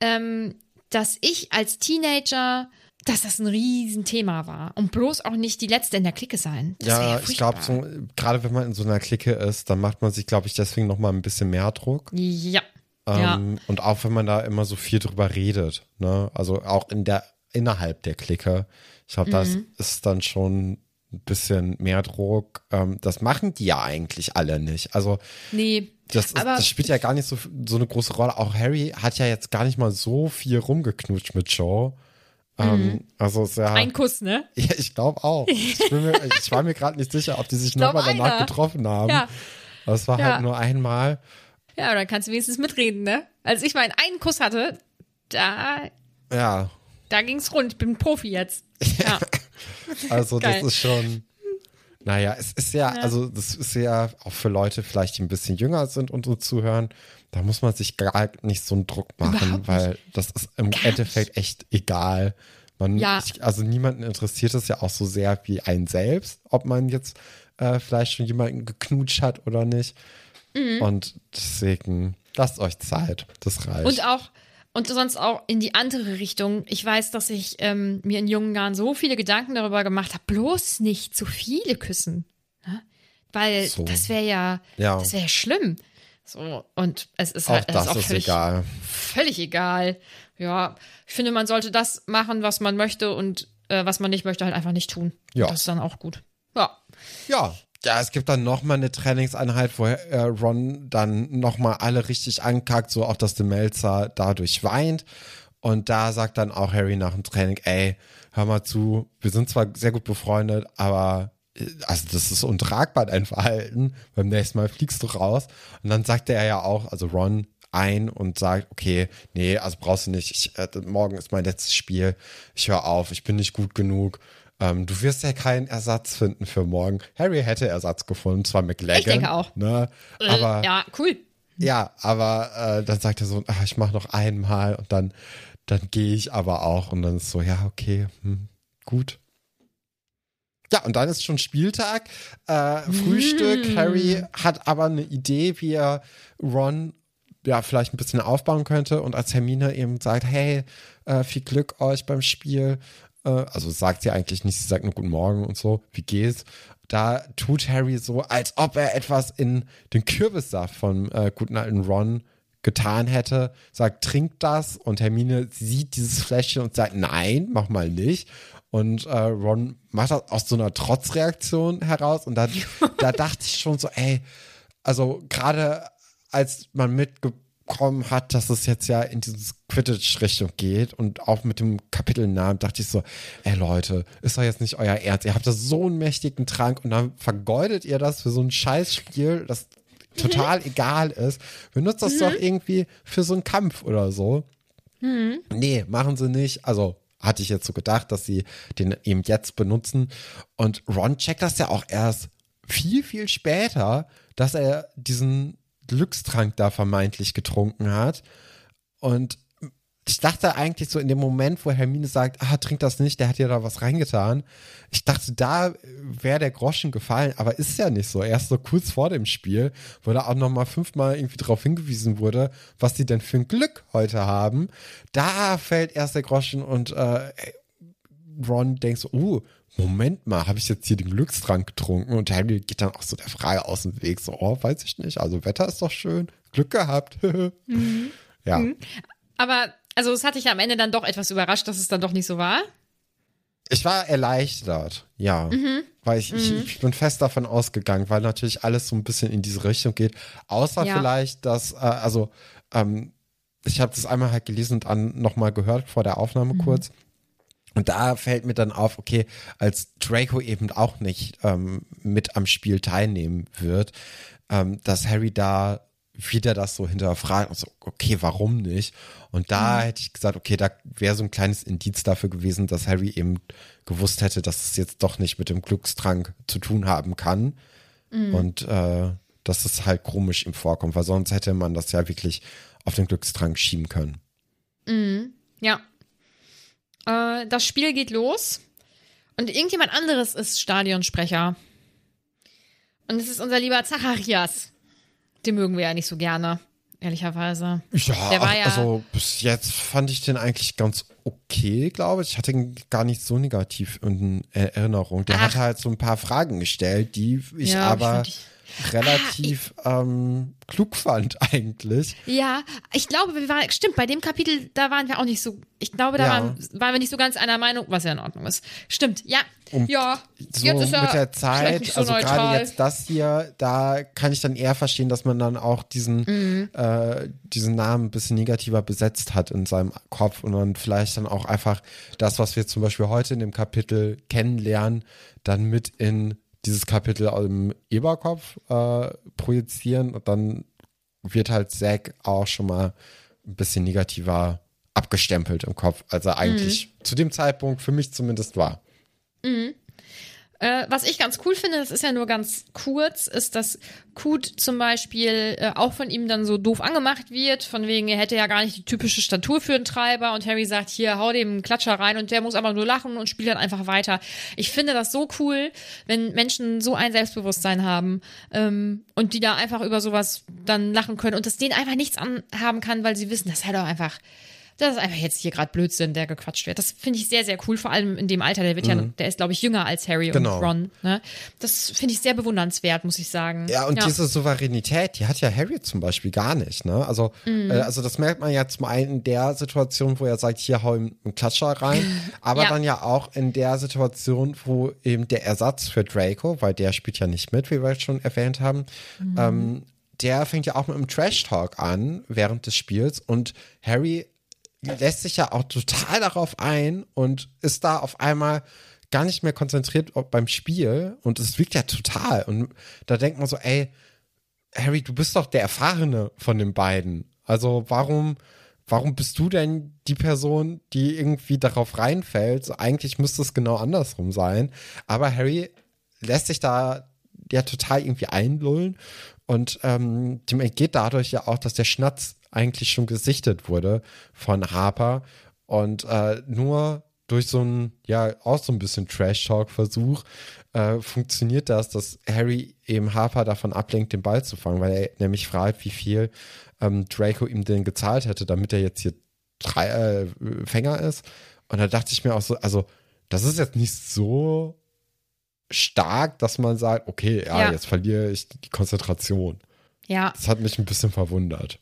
ähm, dass ich als Teenager, dass das ein Riesenthema war. Und bloß auch nicht die letzte in der Clique sein. Das wär Ja, ich glaube, so, gerade wenn man in so einer Clique ist, dann macht man sich, glaube ich, deswegen noch mal ein bisschen mehr Druck. Ja. ja. Ähm, Und auch wenn man da immer so viel drüber redet, ne? Also auch in der, innerhalb der Clique. Ich glaube, das Mhm. ist dann schon ein bisschen mehr Druck. Ähm, das machen die ja eigentlich alle nicht. Also Nee. das, ist, das spielt ja gar nicht so, so eine große Rolle. Auch Harry hat ja jetzt gar nicht mal so viel rumgeknutscht mit Joe. Ähm, also ist ja, Mhm. Ein Kuss, ne? [laughs] ja, ich glaube auch. [laughs] Ich, mir, ich war mir gerade nicht sicher, ob die sich nochmal danach einer. getroffen haben. Ja. Aber es war Ja. halt nur einmal. Ja, dann kannst du wenigstens mitreden, ne? Als ich meinen einen Kuss hatte, da, Ja, da ging's rund. Ich bin Profi jetzt. [laughs] Ja. also das ist schon. Naja, es ist ja, also das ist ja auch für Leute vielleicht, die ein bisschen jünger sind und so zuhören, da muss man sich gar nicht so einen Druck machen, nicht. weil das ist im Gar Endeffekt echt egal. Man, Ja. ich, also niemanden interessiert es ja auch so sehr wie einen selbst, ob man jetzt äh, vielleicht schon jemanden geknutscht hat oder nicht. Mhm. Und deswegen lasst euch Zeit. Das reicht. Und auch, und sonst auch in die andere Richtung. Ich weiß, dass ich ähm, mir in jungen Jahren so viele Gedanken darüber gemacht habe, bloß nicht zu viele küssen. Ne? Weil So. das wäre ja, Ja. das wäre ja schlimm. So, und es ist Auch halt das ist auch ist völlig, egal. völlig egal. Ja, ich finde, man sollte das machen, was man möchte und äh, was man nicht möchte, halt einfach nicht tun. Ja. Das ist dann auch gut. Ja. Ja. Ja, es gibt dann nochmal eine Trainingseinheit, wo äh, Ron dann nochmal alle richtig ankackt, so auch, dass der Melzer dadurch weint. Und da sagt dann auch Harry nach dem Training, ey, hör mal zu, wir sind zwar sehr gut befreundet, aber also das ist untragbar, dein Verhalten. Beim nächsten Mal fliegst du raus. Und dann sagt er ja auch, also Ron ein und sagt, okay, nee, also brauchst du nicht. Ich, äh, morgen ist mein letztes Spiel. Ich höre auf, ich bin nicht gut genug. Ähm, du wirst ja keinen Ersatz finden für morgen. Harry hätte Ersatz gefunden, zwar McLaggen. Ich denke auch. Ne? Äh, Aber ja, cool. ja, aber äh, dann sagt er so, ach, ich mache noch einmal und dann, dann gehe ich aber auch. Und dann ist so, ja, okay, hm, gut. Ja, und dann ist schon Spieltag. Äh, Frühstück. Harry hat aber eine Idee, wie er Ron ja vielleicht ein bisschen aufbauen könnte. Und als Hermine eben sagt, hey, äh, viel Glück euch beim Spiel. Äh, also sagt sie eigentlich nicht, sie sagt nur Guten Morgen und so, wie geht's? Da tut Harry so, als ob er etwas in den Kürbissaft von äh, guten alten Ron getan hätte, sagt, trink das und Hermine sieht dieses Fläschchen und sagt, nein, mach mal nicht. Und äh, Ron macht das aus so einer Trotzreaktion heraus und dann, [laughs] da dachte ich schon so, ey, also gerade als man mitbekommen hat, dass es jetzt ja in diese Quidditch-Richtung geht und auch mit dem Kapitelnamen dachte ich so, ey Leute, ist doch jetzt nicht euer Ernst. Ihr habt da so einen mächtigen Trank und dann vergeudet ihr das für so ein Scheißspiel, das total egal ist. Benutzt das doch irgendwie für so einen Kampf oder so. Nee, machen sie nicht. Also hatte ich jetzt so gedacht, dass sie den eben jetzt benutzen. Und Ron checkt das ja auch erst viel, viel später, dass er diesen Glückstrank da vermeintlich getrunken hat. Und ich dachte eigentlich so in dem Moment, wo Hermine sagt, ah, trink das nicht, der hat dir da was reingetan. Ich dachte, da wäre der Groschen gefallen, aber ist ja nicht so. Erst so kurz vor dem Spiel, wo da auch nochmal fünfmal irgendwie darauf hingewiesen wurde, was sie denn für ein Glück heute haben. Da fällt erst der Groschen und äh, Ron denkt so, uh, Moment mal, habe ich jetzt hier den Glückstrank getrunken? Und Harry geht dann auch so der Frage aus dem Weg, so, oh, weiß ich nicht, also Wetter ist doch schön, Glück gehabt. [laughs] Ja. Aber, also es hat dich am Ende dann doch etwas überrascht, dass es dann doch nicht so war. Ich war erleichtert, ja. Weil ich, ich, ich bin fest davon ausgegangen, weil natürlich alles so ein bisschen in diese Richtung geht. Außer Ja. vielleicht, dass, äh, also, ähm, ich habe das einmal halt gelesen und dann nochmal gehört vor der Aufnahme kurz. Und da fällt mir dann auf, okay, als Draco eben auch nicht ähm, mit am Spiel teilnehmen wird, ähm, dass Harry da wieder das so hinterfragt und so, okay, warum nicht? Und da hätte ich gesagt, okay, da wäre so ein kleines Indiz dafür gewesen, dass Harry eben gewusst hätte, dass es jetzt doch nicht mit dem Glückstrank zu tun haben kann. Und äh, dass es halt komisch ihm vorkommt, weil sonst hätte man das ja wirklich auf den Glückstrank schieben können. Ja. Äh, das Spiel geht los und irgendjemand anderes ist Stadionsprecher. Und es ist unser lieber Zacharias. Den mögen wir ja nicht so gerne, ehrlicherweise. Ja, Der war ja- also bis jetzt fand ich den eigentlich ganz okay, glaube ich. Ich hatte ihn gar nicht so negativ in Erinnerung. Der Ach. hat halt so ein paar Fragen gestellt, die ich Ja, aber ich- relativ ähm, klug fand eigentlich. Ja, ich glaube, wir waren, stimmt, bei dem Kapitel, da waren wir auch nicht so, ich glaube, da Ja. waren, waren wir nicht so ganz einer Meinung, was ja in Ordnung ist. Stimmt, ja. Und ja, So jetzt ist er mit der Zeit, so also gerade jetzt das hier, da kann ich dann eher verstehen, dass man dann auch diesen, Mhm. äh, diesen Namen ein bisschen negativer besetzt hat in seinem Kopf und dann vielleicht dann auch einfach das, was wir zum Beispiel heute in dem Kapitel kennenlernen, dann mit in dieses Kapitel im Eberkopf äh, projizieren und dann wird halt Zack auch schon mal ein bisschen negativer abgestempelt im Kopf, als er eigentlich Mhm. zu dem Zeitpunkt für mich zumindest war. Äh, was ich ganz cool finde, das ist ja nur ganz kurz, ist, dass Kut zum Beispiel äh, auch von ihm dann so doof angemacht wird, von wegen, er hätte ja gar nicht die typische Statur für einen Treiber und Harry sagt, hier, hau dem Klatscher rein und der muss aber nur lachen und spielt dann einfach weiter. Ich finde das so cool, wenn Menschen so ein Selbstbewusstsein haben ähm, und die da einfach über sowas dann lachen können und das denen einfach nichts anhaben kann, weil sie wissen, das ist halt auch einfach das ist einfach jetzt hier gerade Blödsinn, der gequatscht wird. Das finde ich sehr, sehr cool, vor allem in dem Alter. Der wird ja, der ist, glaube ich, jünger als Harry Genau. und Ron. Ne? Das finde ich sehr bewundernswert, muss ich sagen. Ja, und diese Souveränität, die hat ja Harry zum Beispiel gar nicht, ne? Also, Mhm. äh, also das merkt man ja zum einen in der Situation, wo er sagt, hier hau ihm einen Klatscher rein, [laughs] aber Ja. dann ja auch in der Situation, wo eben der Ersatz für Draco, weil der spielt ja nicht mit, wie wir schon erwähnt haben, Mhm. ähm, der fängt ja auch mit einem Trash-Talk an während des Spiels und Harry lässt sich ja auch total darauf ein und ist da auf einmal gar nicht mehr konzentriert beim Spiel und es wirkt ja total und da denkt man so, ey, Harry, du bist doch der Erfahrene von den beiden. Also warum, warum bist du denn die Person, die irgendwie darauf reinfällt? Eigentlich müsste es genau andersrum sein. Aber Harry lässt sich da ja total irgendwie einlullen und ähm, dem entgeht dadurch ja auch, dass der Schnatz eigentlich schon gesichtet wurde von Harper und äh, nur durch so ein, ja, auch so ein bisschen Trash-Talk-Versuch äh, funktioniert das, dass Harry eben Harper davon ablenkt, den Ball zu fangen, weil er nämlich fragt, wie viel ähm, Draco ihm denn gezahlt hätte, damit er jetzt hier drei, äh, Fänger ist. Und da dachte ich mir auch so, also, das ist jetzt nicht so stark, dass man sagt, okay, ja, Ja. jetzt verliere ich die Konzentration. Ja, Das hat mich ein bisschen verwundert.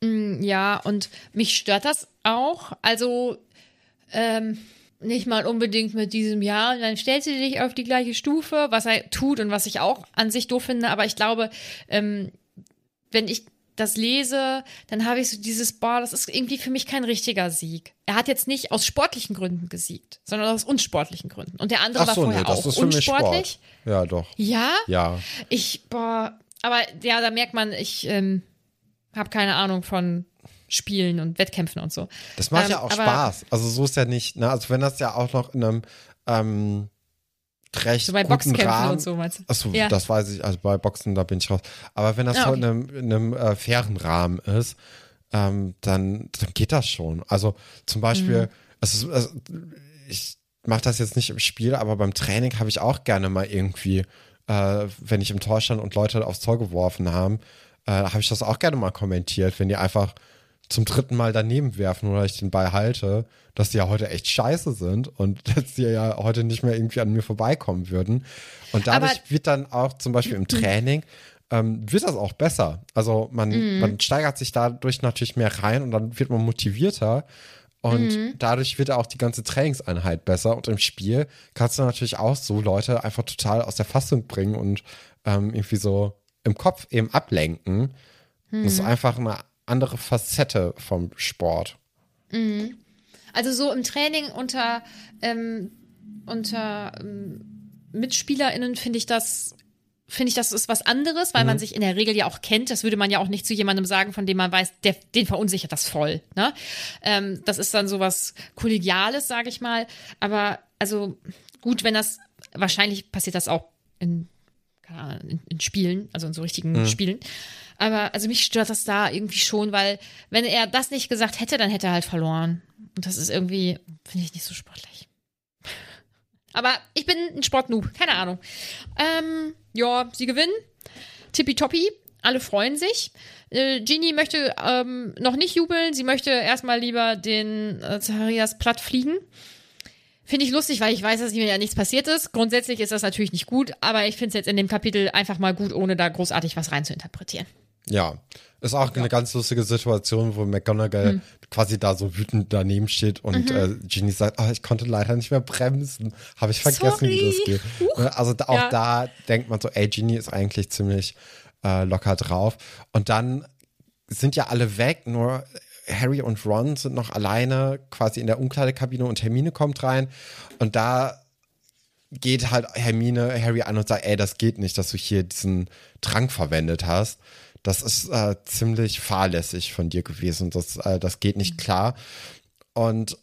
Mm, Ja, und mich stört das auch. Also ähm, nicht mal unbedingt mit diesem Ja, und dann stellst du dich auf die gleiche Stufe, was er tut und was ich auch an sich doof finde. Aber ich glaube, ähm, wenn ich das lese, dann habe ich so dieses, boah, das ist irgendwie für mich kein richtiger Sieg. Er hat jetzt nicht aus sportlichen Gründen gesiegt, sondern aus unsportlichen Gründen. Und der andere war vorher auch unsportlich. Sport. Ja, doch. Ja, Ja. ich, boah, aber ja, da merkt man, ich ähm, habe keine Ahnung von Spielen und Wettkämpfen und so. Das macht Ähm, ja auch Spaß. Also so ist ja nicht, ne? Also wenn das ja auch noch in einem ähm, recht So bei guten Rahmen, und so, meinst du? Achso, Ja. das weiß ich, also bei Boxen, da bin ich raus. Aber wenn das Ah, so okay. in einem, in einem äh, fairen Rahmen ist, ähm, dann, dann geht das schon. Also zum Beispiel, Mhm. ist, also, ich mache das jetzt nicht im Spiel, aber beim Training habe ich auch gerne mal irgendwie, äh, wenn ich im Tor stand und Leute aufs Tor geworfen haben, äh, habe ich das auch gerne mal kommentiert, wenn die einfach zum dritten Mal daneben werfen oder ich den Ball halte, dass die ja heute echt scheiße sind und [laughs] dass die ja heute nicht mehr irgendwie an mir vorbeikommen würden. Und dadurch Aber- wird dann auch zum Beispiel im Training, ähm, wird das auch besser. Also man, Mhm. man steigert sich dadurch natürlich mehr rein und dann wird man motivierter. Und Mhm. dadurch wird auch die ganze Trainingseinheit besser. Und im Spiel kannst du natürlich auch so Leute einfach total aus der Fassung bringen und ähm, irgendwie so im Kopf eben ablenken. Das Mhm. ist einfach eine andere Facette vom Sport. Also so im Training unter, ähm, unter ähm, MitspielerInnen finde ich das finde ich, das ist was anderes, weil man sich in der Regel ja auch kennt. Das würde man ja auch nicht zu jemandem sagen, von dem man weiß, der, den verunsichert das voll. Ne? Ähm, das ist dann so was Kollegiales, sage ich mal. Aber also gut, wenn das, wahrscheinlich passiert das auch in, keine Ahnung, in, in Spielen, also in so richtigen Spielen. Aber also mich stört das da irgendwie schon, weil wenn er das nicht gesagt hätte, dann hätte er halt verloren. Und das ist irgendwie, finde ich nicht so sportlich. Aber ich bin ein Sportnoob, keine Ahnung. Ähm, ja, sie gewinnen. Tippitoppi. Alle freuen sich. Äh, Ginny möchte ähm, noch nicht jubeln. Sie möchte erstmal lieber den äh, Zacharias platt fliegen. Finde ich lustig, weil ich weiß, dass ihm ja nichts passiert ist. Grundsätzlich ist das natürlich nicht gut, aber ich finde es jetzt in dem Kapitel einfach mal gut, ohne da großartig was rein zu interpretieren. Ja. Ist auch eine ganz lustige Situation, wo McGonagall Hm. quasi da so wütend daneben steht und äh, Ginny sagt, oh, ich konnte leider nicht mehr bremsen. Habe ich vergessen, wie das Sorry. geht. Ne, Also da, auch Ja. da denkt man so, ey, Ginny ist eigentlich ziemlich äh, locker drauf. Und dann sind ja alle weg, nur Harry und Ron sind noch alleine quasi in der Umkleidekabine und Hermine kommt rein und da geht halt Hermine Harry an und sagt, ey, das geht nicht, dass du hier diesen Trank verwendet hast. Das ist äh, ziemlich fahrlässig von dir gewesen. Das, äh, das geht nicht klar. Und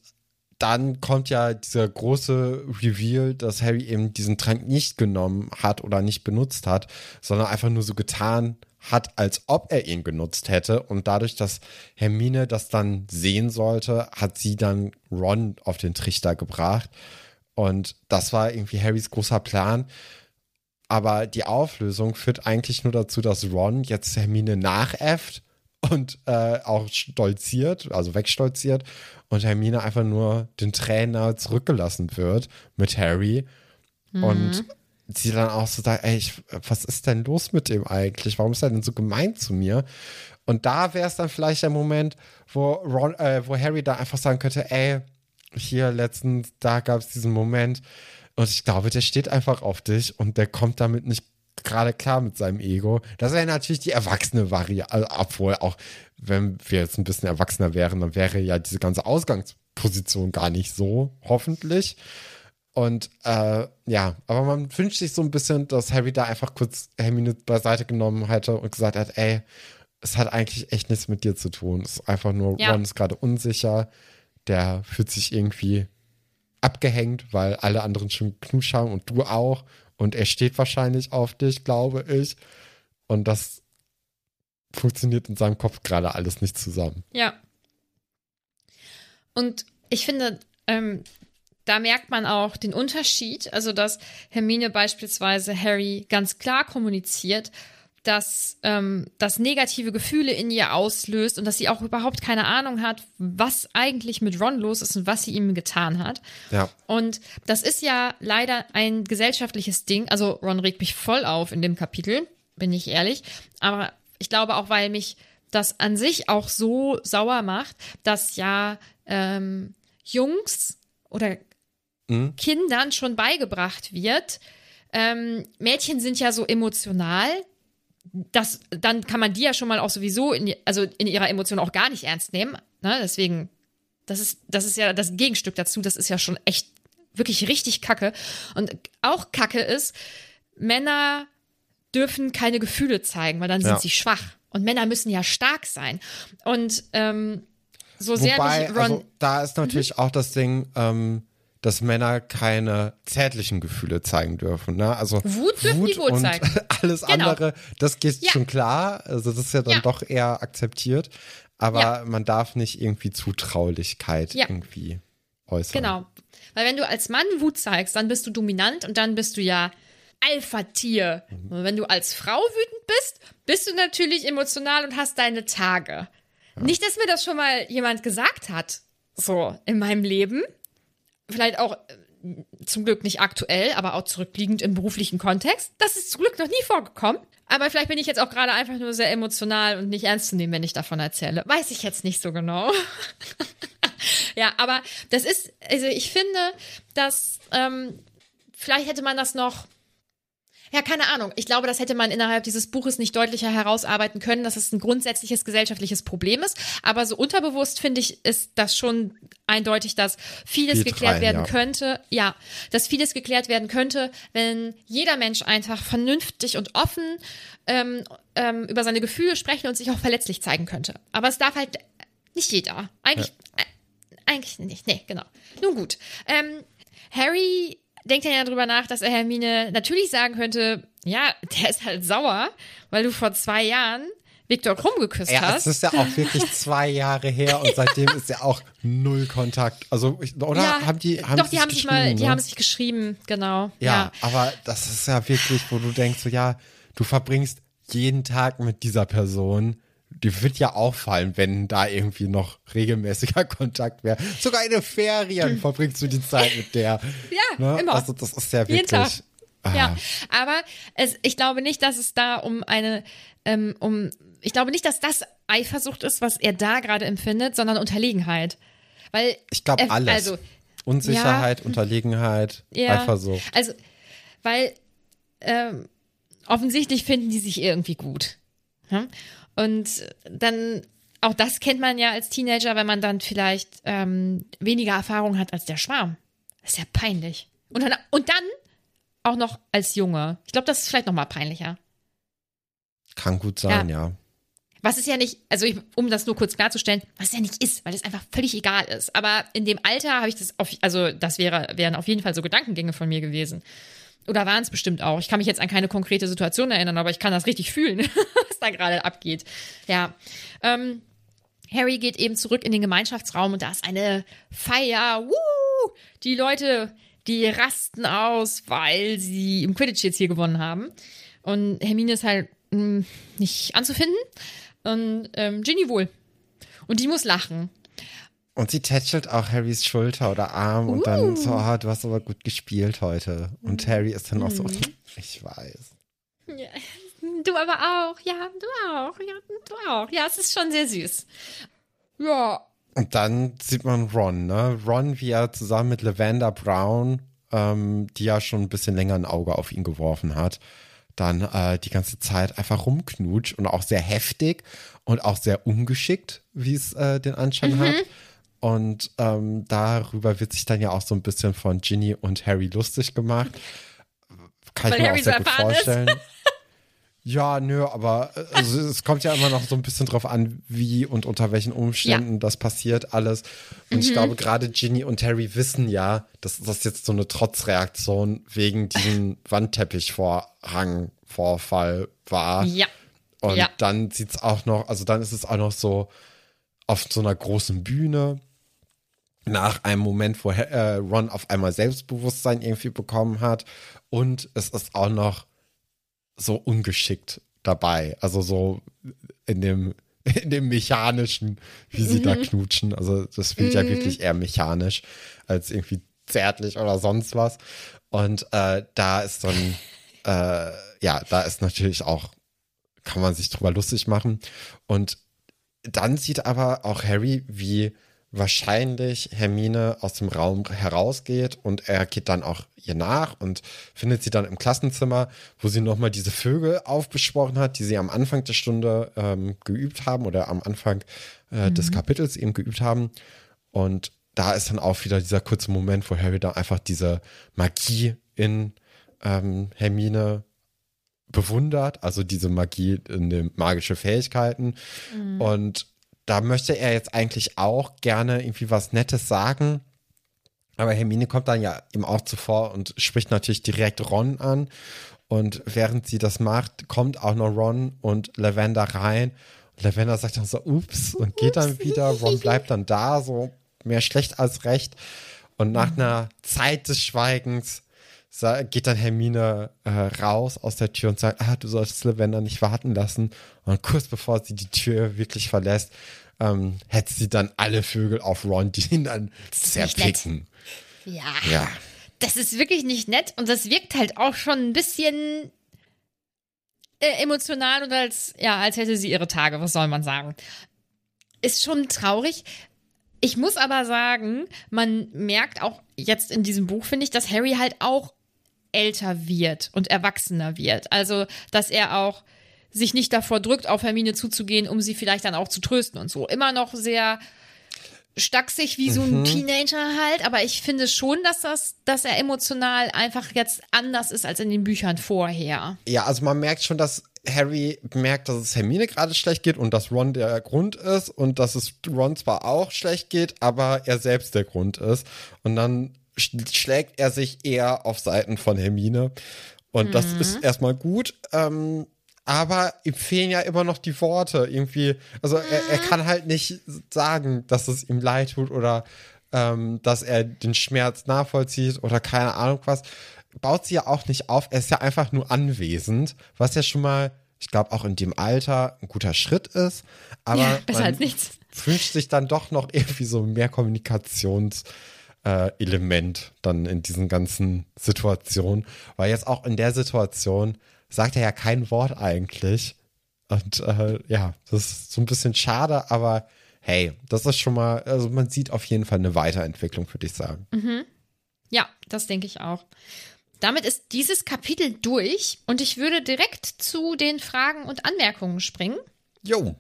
dann kommt ja dieser große Reveal, dass Harry eben diesen Trank nicht genommen hat oder nicht benutzt hat, sondern einfach nur so getan hat, als ob er ihn genutzt hätte. Und dadurch, dass Hermine das dann sehen sollte, hat sie dann Ron auf den Trichter gebracht. Und das war irgendwie Harrys großer Plan. Aber die Auflösung führt eigentlich nur dazu, dass Ron jetzt Hermine nachäfft und äh, auch stolziert, also wegstolziert und Hermine einfach nur den Trainer zurückgelassen wird mit Harry und sie dann auch so sagt, ey, ich, was ist denn los mit dem eigentlich? Warum ist er denn so gemein zu mir? Und da wäre es dann vielleicht der Moment, wo, Ron, äh, wo Harry da einfach sagen könnte, ey, hier letztens, da gab es diesen Moment und ich glaube, der steht einfach auf dich und der kommt damit nicht gerade klar mit seinem Ego. Das wäre natürlich die erwachsene Variante, also, obwohl auch, wenn wir jetzt ein bisschen erwachsener wären, dann wäre ja diese ganze Ausgangsposition gar nicht so, hoffentlich. Und äh, ja, aber man wünscht sich so ein bisschen, dass Harry da einfach kurz Hermine beiseite genommen hätte und gesagt hat, ey, es hat eigentlich echt nichts mit dir zu tun. Es ist einfach nur, Ja. Ron ist gerade unsicher. Der fühlt sich irgendwie abgehängt, weil alle anderen schon Knusch haben und du auch. Und er steht wahrscheinlich auf dich, glaube ich. Und das funktioniert in seinem Kopf gerade alles nicht zusammen. Ja. Und ich finde, ähm, da merkt man auch den Unterschied, also dass Hermine beispielsweise Harry ganz klar kommuniziert, dass ähm, das negative Gefühle in ihr auslöst und dass sie auch überhaupt keine Ahnung hat, was eigentlich mit Ron los ist und was sie ihm getan hat. Ja. Und das ist ja leider ein gesellschaftliches Ding. Also Ron regt mich voll auf in dem Kapitel, bin ich ehrlich. Aber ich glaube auch, weil mich das an sich auch so sauer macht, dass ja ähm, Jungs oder Kindern schon beigebracht wird, ähm, Mädchen sind ja so emotional, das, dann kann man die ja schon mal auch sowieso in, also in ihrer Emotion auch gar nicht ernst nehmen. Ne? Deswegen, das ist, das ist ja das Gegenstück dazu. Das ist ja schon echt wirklich richtig kacke. Und auch kacke ist, Männer dürfen keine Gefühle zeigen, weil dann sind Ja. sie schwach. Und Männer müssen ja stark sein. Und ähm, so sehr Wobei, mich Ron. also da ist natürlich Mhm. auch das Ding, ähm, dass Männer keine zärtlichen Gefühle zeigen dürfen. Ne? Also Wut dürfen die wohl und zeigen. [laughs] alles Genau. andere, das geht Ja. schon klar. Also das ist ja dann Ja. doch eher akzeptiert. Aber Ja. man darf nicht irgendwie Zutraulichkeit irgendwie äußern. Genau. Weil wenn du als Mann Wut zeigst, dann bist du dominant und dann bist du ja Alpha-Tier. Und wenn du als Frau wütend bist, bist du natürlich emotional und hast deine Tage. Nicht, dass mir das schon mal jemand gesagt hat, so in meinem Leben. Vielleicht auch äh, zum Glück nicht aktuell, aber auch zurückliegend im beruflichen Kontext. Das ist zum Glück noch nie vorgekommen. Aber vielleicht bin ich jetzt auch gerade einfach nur sehr emotional und nicht ernst zu nehmen, wenn ich davon erzähle. Weiß ich jetzt nicht so genau. [laughs] Ja, aber das ist, also ich finde, dass ähm, vielleicht hätte man das noch. Ja, keine Ahnung. Ich glaube, das hätte man innerhalb dieses Buches nicht deutlicher herausarbeiten können, dass es ein grundsätzliches gesellschaftliches Problem ist. Aber so unterbewusst finde ich, ist das schon eindeutig, dass vieles Geht geklärt rein, werden ja. könnte. Ja, dass vieles geklärt werden könnte, wenn jeder Mensch einfach vernünftig und offen ähm, ähm, über seine Gefühle sprechen und sich auch verletzlich zeigen könnte. Aber es darf halt nicht jeder. Eigentlich, äh, eigentlich nicht. Nee, genau. Nun gut. Ähm, Harry denkt ja drüber nach, dass er Hermine natürlich sagen könnte, ja, der ist halt sauer, weil du vor zwei Jahren Viktor Krumm geküsst Ja, hast. es ist ja auch wirklich [laughs] zwei Jahre her und seitdem ist ja auch null Kontakt. Also, oder ja, haben die, haben doch, die haben sich geschrieben, mal, die ne? haben sich geschrieben, genau. Ja, Ja. aber das ist ja wirklich, wo du denkst, so, ja, du verbringst jeden Tag mit dieser Person. Die wird ja auffallen, wenn da irgendwie noch regelmäßiger [laughs] Kontakt wäre. Sogar in den Ferien verbringst du die Zeit mit der. Hm. Ja, immer. Also das ist ja wirklich. Ah, Ja, aber es, ich glaube nicht, dass es da um eine, ähm, um, ich glaube nicht, dass das Eifersucht ist, was er da gerade empfindet, sondern Unterlegenheit. Weil Ich glaube alles. Also, Unsicherheit, Unterlegenheit, ja, Eifersucht. Also, weil ähm, offensichtlich finden die sich irgendwie gut. Ja? Und dann, auch das kennt man ja als Teenager, wenn man dann vielleicht ähm, weniger Erfahrung hat als der Schwarm. Das ist ja peinlich. Und dann, und dann auch noch als Junge. Ich glaube, das ist vielleicht noch mal peinlicher. Kann gut sein, ja. Was es ja nicht, also ich, um das nur kurz klarzustellen, was es ja nicht ist, weil es einfach völlig egal ist. Aber in dem Alter habe ich das auf, also das wäre, wären auf jeden Fall so Gedankengänge von mir gewesen. Oder waren es bestimmt auch. Ich kann mich jetzt an keine konkrete Situation erinnern, aber ich kann das richtig fühlen, [laughs] was da gerade abgeht. Ja. Ähm, Harry geht eben zurück in den Gemeinschaftsraum und da ist eine Feier. Woo! Die Leute, die rasten aus, weil sie im Quidditch jetzt hier gewonnen haben. Und Hermine ist halt mh, nicht anzufinden. Und ähm, Ginny wohl. Und die muss lachen. Und sie tätschelt auch Harrys Schulter oder Arm und dann so, ah, du hast aber gut gespielt heute. Und Harry ist dann auch so, [laughs] ich weiß. Ja, du aber auch. Ja, du auch. Ja, du auch. Ja, es ist schon sehr süß. Ja. Und dann sieht man Ron, ne? Ron, wie er zusammen mit Lavender Brown, ähm, die ja schon ein bisschen länger ein Auge auf ihn geworfen hat, dann äh, die ganze Zeit einfach rumknutscht und auch sehr heftig und auch sehr ungeschickt, wie es äh, den Anschein hat. Und ähm, darüber wird sich dann ja auch so ein bisschen von Ginny und Harry lustig gemacht. Kann Weil ich mir Harry auch sehr gut ist. vorstellen. [laughs] Ja, nö, aber also es kommt ja immer noch so ein bisschen drauf an, wie und unter welchen Umständen das passiert alles. Und Mhm. ich glaube, gerade Ginny und Harry wissen ja, dass das jetzt so eine Trotzreaktion wegen diesem Wandteppichvorhang-Vorfall war. Ja. Und Ja. dann sieht's auch noch, also dann ist es auch noch so auf so einer großen Bühne. Nach einem Moment, wo äh, Ron auf einmal Selbstbewusstsein irgendwie bekommen hat. Und es ist auch noch so ungeschickt dabei. Also so in dem, [laughs] in dem mechanischen, wie sie da knutschen. Also das wird ja wirklich eher mechanisch als irgendwie zärtlich oder sonst was. Und äh, da ist dann, [laughs] äh, ja, da ist natürlich auch, kann man sich drüber lustig machen. Und dann sieht aber auch Harry, wie wahrscheinlich Hermine aus dem Raum herausgeht und er geht dann auch ihr nach und findet sie dann im Klassenzimmer, wo sie nochmal diese Vögel aufbesprochen hat, die sie am Anfang der Stunde ähm, geübt haben oder am Anfang äh, des Kapitels eben geübt haben. Und da ist dann auch wieder dieser kurze Moment, wo Harry da einfach diese Magie in ähm, Hermine bewundert, also diese Magie in den magische Fähigkeiten. Und da möchte er jetzt eigentlich auch gerne irgendwie was Nettes sagen. Aber Hermine kommt dann ja ihm auch zuvor und spricht natürlich direkt Ron an. Und während sie das macht, kommt auch noch Ron und Lavender rein. Und Lavender sagt dann so, ups, und geht dann wieder. Ron [laughs] bleibt dann da, so mehr schlecht als recht. Und nach einer Zeit des Schweigens geht dann Hermine äh, raus aus der Tür und sagt, ah, du solltest Lavender nicht warten lassen. Und kurz bevor sie die Tür wirklich verlässt, ähm, hetzt sie dann alle Vögel auf Ron, die ihn dann zerpicken. Ja. Ja. Das ist wirklich nicht nett und das wirkt halt auch schon ein bisschen äh, emotional und als, ja, als hätte sie ihre Tage, was soll man sagen. Ist schon traurig. Ich muss aber sagen, man merkt auch jetzt in diesem Buch, finde ich, dass Harry halt auch älter wird und erwachsener wird. Also, dass er auch sich nicht davor drückt, auf Hermine zuzugehen, um sie vielleicht dann auch zu trösten und so. Immer noch sehr stacksig wie so ein Teenager halt, aber ich finde schon, dass das, dass er emotional einfach jetzt anders ist als in den Büchern vorher. Ja, also man merkt schon, dass Harry merkt, dass es Hermine gerade schlecht geht und dass Ron der Grund ist und dass es Ron zwar auch schlecht geht, aber er selbst der Grund ist. Und dann schlägt er sich eher auf Seiten von Hermine. Und das ist erstmal gut. Ähm, aber ihm fehlen ja immer noch die Worte irgendwie. Also er, er kann halt nicht sagen, dass es ihm leid tut oder ähm, dass er den Schmerz nachvollzieht oder keine Ahnung was. Baut sie ja auch nicht auf. Er ist ja einfach nur anwesend, was ja schon mal, ich glaube, auch in dem Alter ein guter Schritt ist. Aber Ja, besser als nichts. wünscht sich dann doch noch irgendwie so mehr Kommunikations- äh, Element dann in diesen ganzen Situationen. Weil jetzt auch in der Situation sagt er ja kein Wort eigentlich. Und äh, ja, das ist so ein bisschen schade, aber hey, das ist schon mal, also man sieht auf jeden Fall eine Weiterentwicklung, würde ich sagen. Ja, das denke ich auch. Damit ist dieses Kapitel durch und ich würde direkt zu den Fragen und Anmerkungen springen. Jo.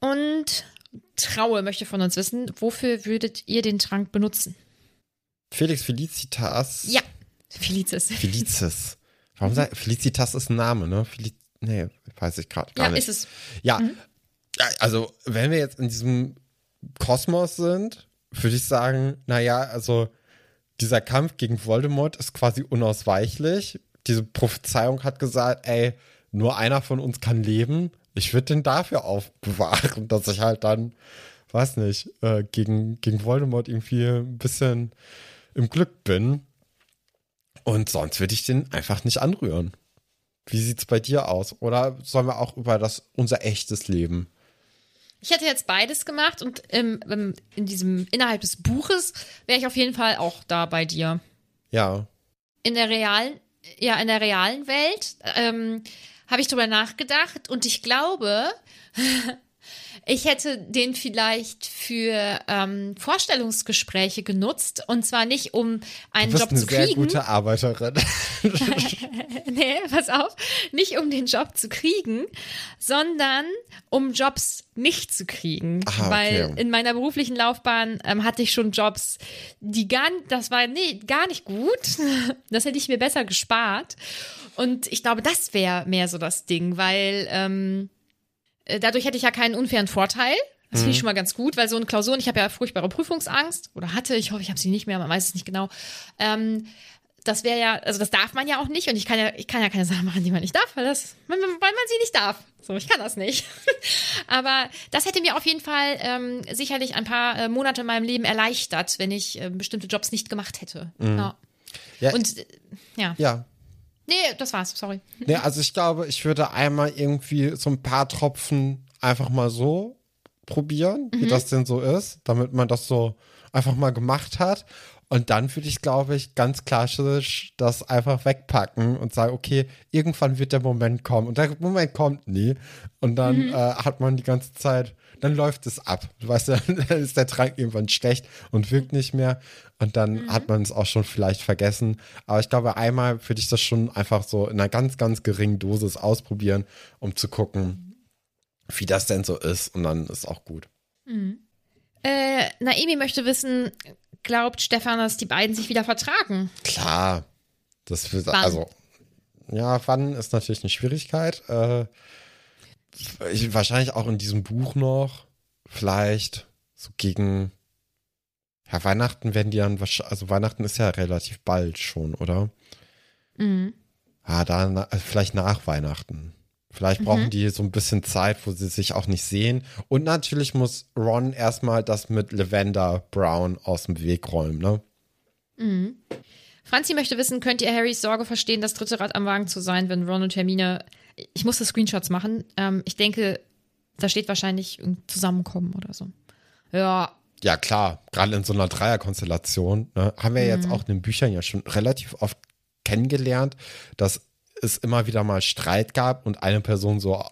Und Traue möchte von uns wissen, wofür würdet ihr den Trank benutzen? Felix Felicitas. Ja, Felicis. Felicis. Warum sagt Felicitas ist ein Name, ne? Feliz nee, weiß ich gerade gar Ja, nicht. ist es. Ja, Ja, also wenn wir jetzt in diesem Kosmos sind, würde ich sagen, naja, also dieser Kampf gegen Voldemort ist quasi unausweichlich. Diese Prophezeiung hat gesagt, ey, nur einer von uns kann leben. Ich würde den dafür aufbewahren, dass ich halt dann, weiß nicht, äh, gegen, gegen Voldemort irgendwie ein bisschen im Glück bin. Und sonst würde ich den einfach nicht anrühren. Wie sieht's bei dir aus? Oder sollen wir auch über das unser echtes Leben? Ich hätte jetzt beides gemacht und im, in diesem innerhalb des Buches wäre ich auf jeden Fall auch da bei dir. Ja. In der realen, ja, in der realen Welt ähm, habe ich drüber nachgedacht und ich glaube, [laughs] ich hätte den vielleicht für ähm, Vorstellungsgespräche genutzt und zwar nicht um einen Du bist Job eine zu sehr kriegen. gute Arbeiterin. [laughs] nee, pass auf, nicht um den Job zu kriegen, sondern um Jobs nicht zu kriegen. Aha, okay. Weil in meiner beruflichen Laufbahn ähm, hatte ich schon Jobs, die gar, das war nee, gar nicht gut. [laughs] Das hätte ich mir besser gespart. Und ich glaube, das wäre mehr so das Ding, weil ähm, äh, dadurch hätte ich ja keinen unfairen Vorteil. Das Mhm. finde ich schon mal ganz gut, weil so in Klausuren, ich habe ja furchtbare Prüfungsangst oder hatte, ich hoffe, ich habe sie nicht mehr, man weiß es nicht genau. Ähm, das wäre ja, also das darf man ja auch nicht und ich kann ja, ich kann ja keine Sachen machen, die man nicht darf, weil das, weil man, sie nicht darf. So, ich kann das nicht. [laughs] Aber das hätte mir auf jeden Fall ähm, sicherlich ein paar äh, Monate in meinem Leben erleichtert, wenn ich äh, bestimmte Jobs nicht gemacht hätte. Mhm. Ja, Und äh, ja. ja. Nee, das war's, sorry. Nee, also ich glaube, ich würde einmal irgendwie so ein paar Tropfen einfach mal so probieren, wie das denn so ist, damit man das so einfach mal gemacht hat. Und dann würde ich, glaube ich, ganz klassisch das einfach wegpacken und sagen, okay, irgendwann wird der Moment kommen. Und der Moment kommt nie. Und dann äh, hat man die ganze Zeit, dann läuft es ab. Du weißt ja, [laughs] dann ist der Trank irgendwann schlecht und wirkt nicht mehr. Und dann hat man es auch schon vielleicht vergessen. Aber ich glaube, einmal würde ich das schon einfach so in einer ganz, ganz geringen Dosis ausprobieren, um zu gucken, wie das denn so ist. Und dann ist auch gut. Äh, Naemi möchte wissen, glaubt Stefan, dass die beiden sich wieder vertragen? Klar. Das wird, also, ja, wann ist natürlich eine Schwierigkeit. Äh, ich, wahrscheinlich auch in diesem Buch noch. Vielleicht so gegen, ja, Weihnachten werden die dann, wahrsch- also Weihnachten ist ja relativ bald schon, oder? Mhm. Ah, da, na- also vielleicht nach Weihnachten. Vielleicht brauchen die so ein bisschen Zeit, wo sie sich auch nicht sehen. Und natürlich muss Ron erstmal das mit Lavender Brown aus dem Weg räumen, ne? Franzi möchte wissen, könnt ihr Harrys Sorge verstehen, das dritte Rad am Wagen zu sein, wenn Ron und Hermine. Ich musste Screenshots machen. Ähm, ich denke, da steht wahrscheinlich ein Zusammenkommen oder so. Ja, Ja, klar, gerade in so einer Dreierkonstellation ne, haben wir Mhm. jetzt auch in den Büchern ja schon relativ oft kennengelernt, dass es immer wieder mal Streit gab und eine Person so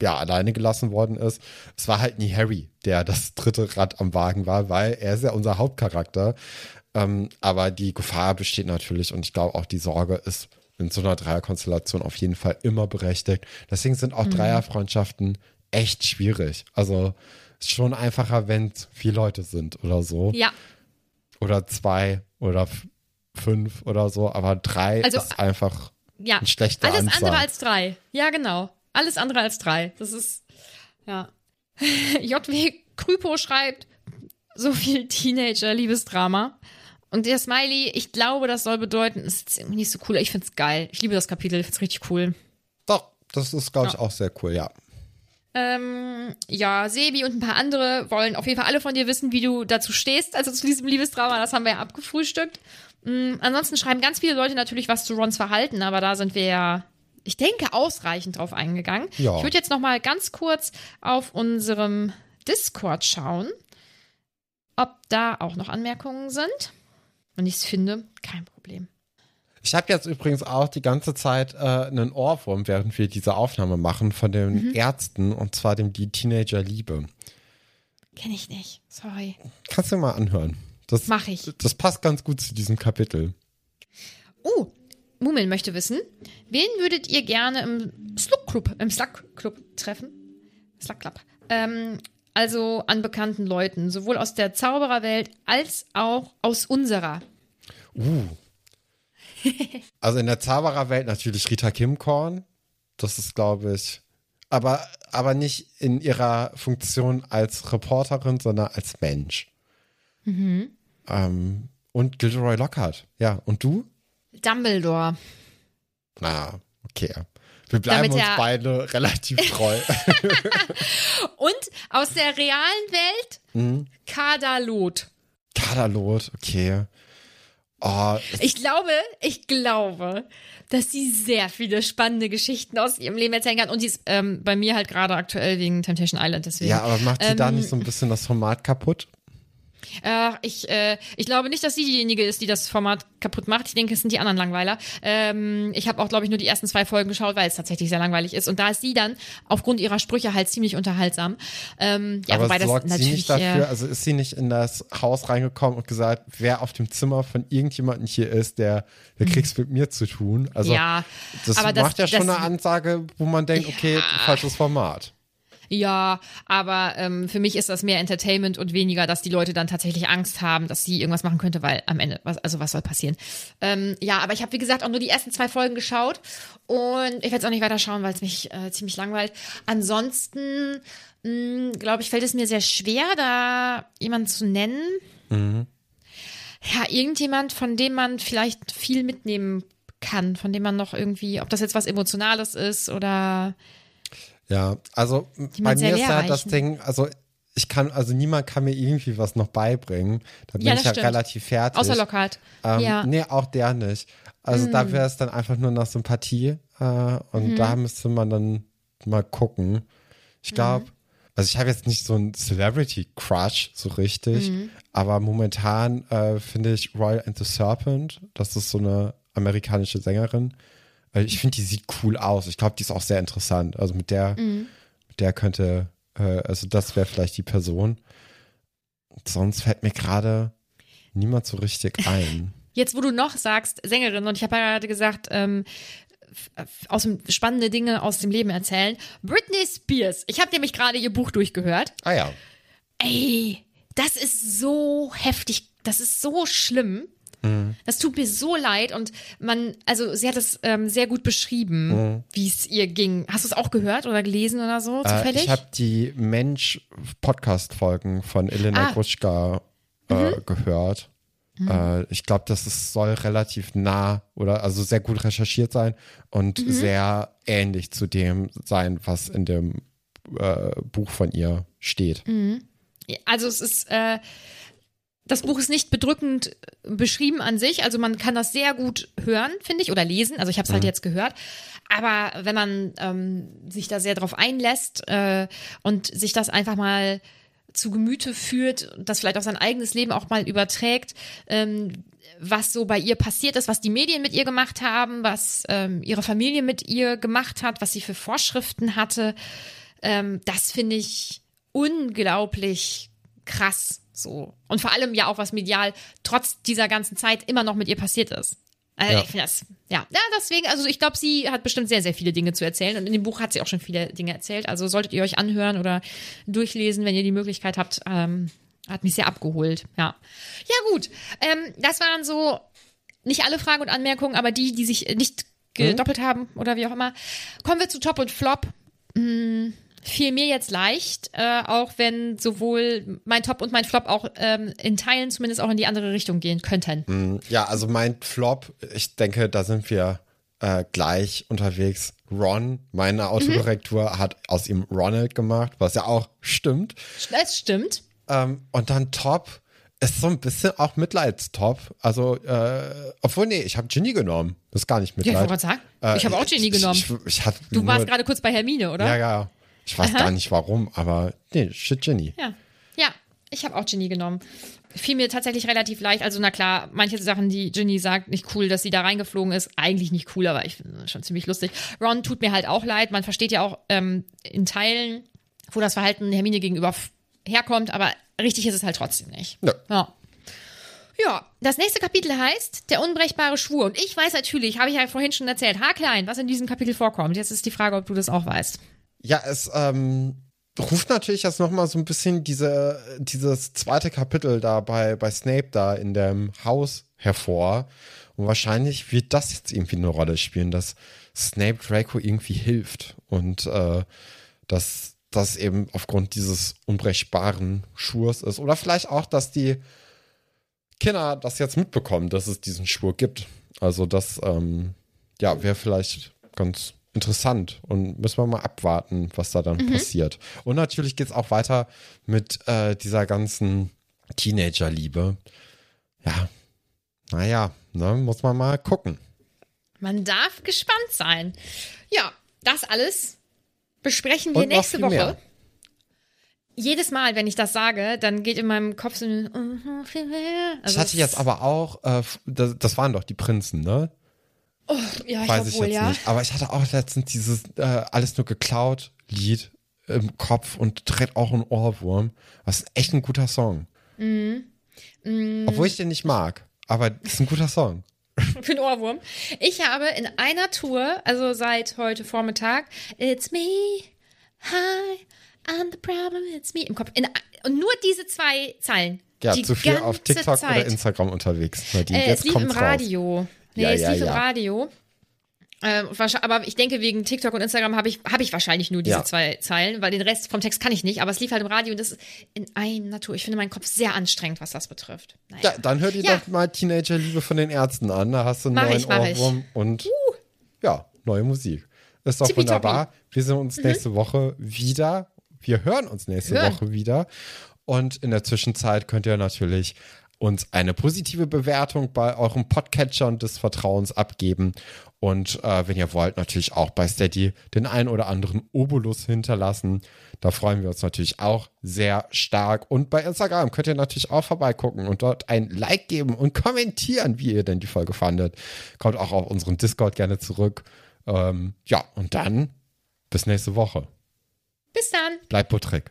ja alleine gelassen worden ist. Es war halt nie Harry, der das dritte Rad am Wagen war, weil er ist ja unser Hauptcharakter. Ähm, aber die Gefahr besteht natürlich und ich glaube auch die Sorge ist in so einer Dreierkonstellation auf jeden Fall immer berechtigt. Deswegen sind Mhm. auch Dreierfreundschaften echt schwierig. Also schon einfacher, wenn es vier Leute sind oder so. ja. Oder zwei oder fünf oder so. Aber drei Also, ist einfach Ja. Eine schlechte Alles Anzahl. andere als drei. Ja, genau. Alles andere als drei. Das ist, ja. [laughs] JW Krypo schreibt, so viel Teenager-Liebesdrama. Und der Smiley, ich glaube, das soll bedeuten, es ist irgendwie nicht so cool. Ich find's geil. Ich liebe das Kapitel, ich find's richtig cool. Doch, das ist, glaube ich, Ja. auch sehr cool, ja. Ähm, ja, Sebi und ein paar andere wollen auf jeden Fall alle von dir wissen, wie du dazu stehst, also zu diesem Liebesdrama. Das haben wir ja abgefrühstückt. Mm, ansonsten schreiben ganz viele Leute natürlich was zu Rons Verhalten, aber da sind wir ja, ich denke, ausreichend drauf eingegangen. Ja. Ich würde jetzt noch mal ganz kurz auf unserem Discord schauen, ob da auch noch Anmerkungen sind. Wenn ich es finde, kein Problem. Ich habe jetzt übrigens auch die ganze Zeit äh, einen Ohrwurm, während wir diese Aufnahme machen, von den Mhm. Ärzten und zwar dem Die Teenager Liebe. Kenne ich nicht. Sorry. Kannst du mal anhören. Das, Mach ich. Das passt ganz gut zu diesem Kapitel. Oh, Mumin möchte wissen, wen würdet ihr gerne im Slug Club, im Slug Club treffen? Slug Club. Ähm, also an bekannten Leuten, sowohl aus der Zaubererwelt als auch aus unserer. Uh. Also in der Zaubererwelt natürlich Rita Kimkorn. Das ist, glaube ich, aber, aber nicht in ihrer Funktion als Reporterin, sondern als Mensch. Mhm. Ähm, und Gilderoy Lockhart. Ja, und du? Dumbledore. Na, okay. Wir bleiben Damit uns beide relativ [laughs] treu. Und aus der realen Welt mhm. Kadalot. Kadalot, okay. Oh, Ich glaube, ich glaube, dass sie sehr viele spannende Geschichten aus ihrem Leben erzählen kann. Und die ist ähm, bei mir halt gerade aktuell wegen Temptation Island. Deswegen. ja, aber macht sie da Ähm, nicht so ein bisschen das Format kaputt? Äh, ich, äh, ich glaube nicht, dass sie diejenige ist, die das Format kaputt macht. Ich denke, es sind die anderen Langweiler. Ähm, ich habe auch, glaube ich, nur die ersten zwei Folgen geschaut, weil es tatsächlich sehr langweilig ist. Und da ist sie dann aufgrund ihrer Sprüche halt ziemlich unterhaltsam. Ähm, ja, aber wobei das sorgt sie natürlich. nicht dafür, äh, also ist sie nicht in das Haus reingekommen und gesagt, wer auf dem Zimmer von irgendjemandem hier ist, der, der kriegt's mit mir zu tun. Also Mhm. ja, das aber das- macht ja schon das- eine Ansage, wo man denkt, okay, falsches Format. Ja, aber ähm, für mich ist das mehr Entertainment und weniger, dass die Leute dann tatsächlich Angst haben, dass sie irgendwas machen könnte, weil am Ende, was, also was soll passieren? Ähm, ja, aber ich habe, wie gesagt, auch nur die ersten zwei Folgen geschaut und ich werde es auch nicht weiter schauen, weil es mich äh, ziemlich langweilt. Ansonsten, glaube ich, fällt es mir sehr schwer, da jemanden zu nennen. Ja, irgendjemand, von dem man vielleicht viel mitnehmen kann, von dem man noch irgendwie, ob das jetzt was Emotionales ist oder Ja, also bei mir ist ja das. Ding, also ich kann, also niemand kann mir irgendwie was noch beibringen. Da bin Ja, ich ja stimmt. relativ fertig. außer Lockhart. Ähm, ja. Nee, auch der nicht. Also Mm. da wäre es dann einfach nur nach Sympathie äh, und Mhm. da müsste man dann mal gucken. Ich glaube, Mhm. also ich habe jetzt nicht so einen Celebrity-Crush so richtig, Mhm. aber momentan äh, finde ich Royal and the Serpent, das ist so eine amerikanische Sängerin. Äh, Ich finde, die sieht cool aus. Ich glaube, die ist auch sehr interessant. Also mit der, Mhm. mit der könnte, äh, also das wäre vielleicht die Person. Sonst fällt mir gerade niemand so richtig ein. [laughs] Jetzt, wo du noch sagst, Sängerin, und ich habe ja gerade gesagt, ähm, aus dem spannende Dinge aus dem Leben erzählen. Britney Spears. Ich habe nämlich gerade ihr Buch durchgehört. Ah ja. Ey, das ist so heftig. Das ist so schlimm. Das tut mir so leid und man, also sie hat es ähm, sehr gut beschrieben, wie es ihr ging. Hast du es auch gehört oder gelesen oder so Äh, zufällig? ich habe die Mensch-Podcast-Folgen von Elena Ah. Gruschka äh, gehört. Äh, ich glaube, das ist, soll relativ nah oder also sehr gut recherchiert sein und sehr ähnlich zu dem sein, was in dem äh, Buch von ihr steht. Also es ist, äh, das Buch ist nicht bedrückend beschrieben an sich. Also man kann das sehr gut hören, finde ich, oder lesen. Also ich habe es halt jetzt gehört. Aber wenn man ähm, sich da sehr drauf einlässt äh, und sich das einfach mal zu Gemüte führt, das vielleicht auf sein eigenes Leben auch mal überträgt, ähm, was so bei ihr passiert ist, was die Medien mit ihr gemacht haben, was ähm, ihre Familie mit ihr gemacht hat, was sie für Vorschriften hatte, ähm, das finde ich unglaublich krass so. Und vor allem ja auch, was medial trotz dieser ganzen Zeit immer noch mit ihr passiert ist. Also Ja. ich finde das, ja. Ja, deswegen, also ich glaube, sie hat bestimmt sehr, sehr viele Dinge zu erzählen. Und in dem Buch hat sie auch schon viele Dinge erzählt. Also solltet ihr euch anhören oder durchlesen, wenn ihr die Möglichkeit habt. Ähm, hat mich sehr abgeholt, ja. Ja, gut. Ähm, das waren so nicht alle Fragen und Anmerkungen, aber die, die sich nicht gedoppelt haben oder wie auch immer. Kommen wir zu Top und Flop. Hm, fiel mir jetzt leicht, äh, auch wenn sowohl mein Top und mein Flop auch ähm, in Teilen zumindest auch in die andere Richtung gehen könnten. Ja, also mein Flop, ich denke, da sind wir äh, gleich unterwegs. Ron, meine Autokorrektur, hat aus ihm Ronald gemacht, was ja auch stimmt. Es stimmt. Ähm, und dann Top ist so ein bisschen auch Mitleidstop. Also, äh, obwohl, nee, ich habe Ginny genommen. Das ist gar nicht Ja, ich Mitleid. wollte gerade sagen. Äh, ich habe auch Ginny ich, genommen. Ich, ich, ich du warst gerade kurz bei Hermine, oder? Ja, ja. Ich weiß gar nicht warum, aber nee, shit, Ginny. Ja, ja ich habe auch Ginny genommen. Fiel mir tatsächlich relativ leicht. Also, na klar, manche Sachen, die Ginny sagt, nicht cool, dass sie da reingeflogen ist. Eigentlich nicht cool, aber ich finde schon ziemlich lustig. Ron tut mir halt auch leid. Man versteht ja auch ähm, in Teilen, wo das Verhalten Hermine gegenüber herkommt, aber richtig ist es halt trotzdem nicht. Ja. Ja. Ja, das nächste Kapitel heißt Der unbrechbare Schwur. Und ich weiß natürlich, habe ich ja vorhin schon erzählt, haarklein, was in diesem Kapitel vorkommt. Jetzt ist die Frage, ob du das auch weißt. Ja, es ähm, ruft natürlich jetzt nochmal so ein bisschen diese, dieses zweite Kapitel da bei, bei Snape da in dem Haus hervor. Und wahrscheinlich wird das jetzt irgendwie eine Rolle spielen, dass Snape Draco irgendwie hilft. Und äh, dass das eben aufgrund dieses unbrechbaren Schwurs ist. Oder vielleicht auch, dass die Kinder das jetzt mitbekommen, dass es diesen Schwur gibt. Also das, ähm, ja, wäre vielleicht ganz interessant und müssen wir mal abwarten, was da dann passiert. Und natürlich geht es auch weiter mit äh, dieser ganzen Teenager-Liebe. Ja, Naja, ne, muss man mal gucken. Man darf gespannt sein. Ja, das alles besprechen wir nächste Woche. mehr. Jedes Mal, wenn ich das sage, dann geht in meinem Kopf so ein mhm, viel mehr. Ich Also hatte jetzt aber auch, äh, das, das waren doch die Prinzen, ne? Ja, ich Weiß ich wohl, jetzt ja. nicht. Aber ich hatte auch letztens dieses äh, alles nur geklaut Lied im Kopf und dreht auch einen Ohrwurm. Was ist echt ein guter Song. Mhm. Obwohl ich den nicht mag, aber ist ein guter Song. [laughs] Für den Ohrwurm. Ich habe in einer Tour, also seit heute Vormittag, It's me, hi, I'm the problem, it's me, im Kopf. In, und nur diese zwei Zeilen. Ja, zu viel auf TikTok Zeit. oder Instagram unterwegs. Nadine. Äh, es Jetzt lief kommt's im raus. Radio. Nee, Ja, es ja, lief im ja. Radio. Ähm, aber ich denke, wegen TikTok und Instagram habe ich, hab ich wahrscheinlich nur diese Ja. zwei Zeilen, weil den Rest vom Text kann ich nicht. Aber es lief halt im Radio und das ist in einer Tour. Ich finde meinen Kopf sehr anstrengend, was das betrifft. Naja. Ja, dann hör dir Ja. doch mal Teenager-Liebe von den Ärzten an. Da hast du einen Mach neuen ich, mach ich. Uh. Ohrwurm und ja, neue Musik. Ist doch wunderbar. Wir sehen uns nächste Woche wieder. Wir hören uns nächste Mhm. Hören. Woche wieder. Und in der Zwischenzeit könnt ihr natürlich uns eine positive Bewertung bei eurem Podcatchern des Vertrauens abgeben. Und äh, wenn ihr wollt, natürlich auch bei Steady den einen oder anderen Obolus hinterlassen. Da freuen wir uns natürlich auch sehr stark. Und bei Instagram könnt ihr natürlich auch vorbeigucken und dort ein Like geben und kommentieren, wie ihr denn die Folge fandet. Kommt auch auf unseren Discord gerne zurück. Ähm, ja, und dann bis nächste Woche. Bis dann. Bleibt Buttrick.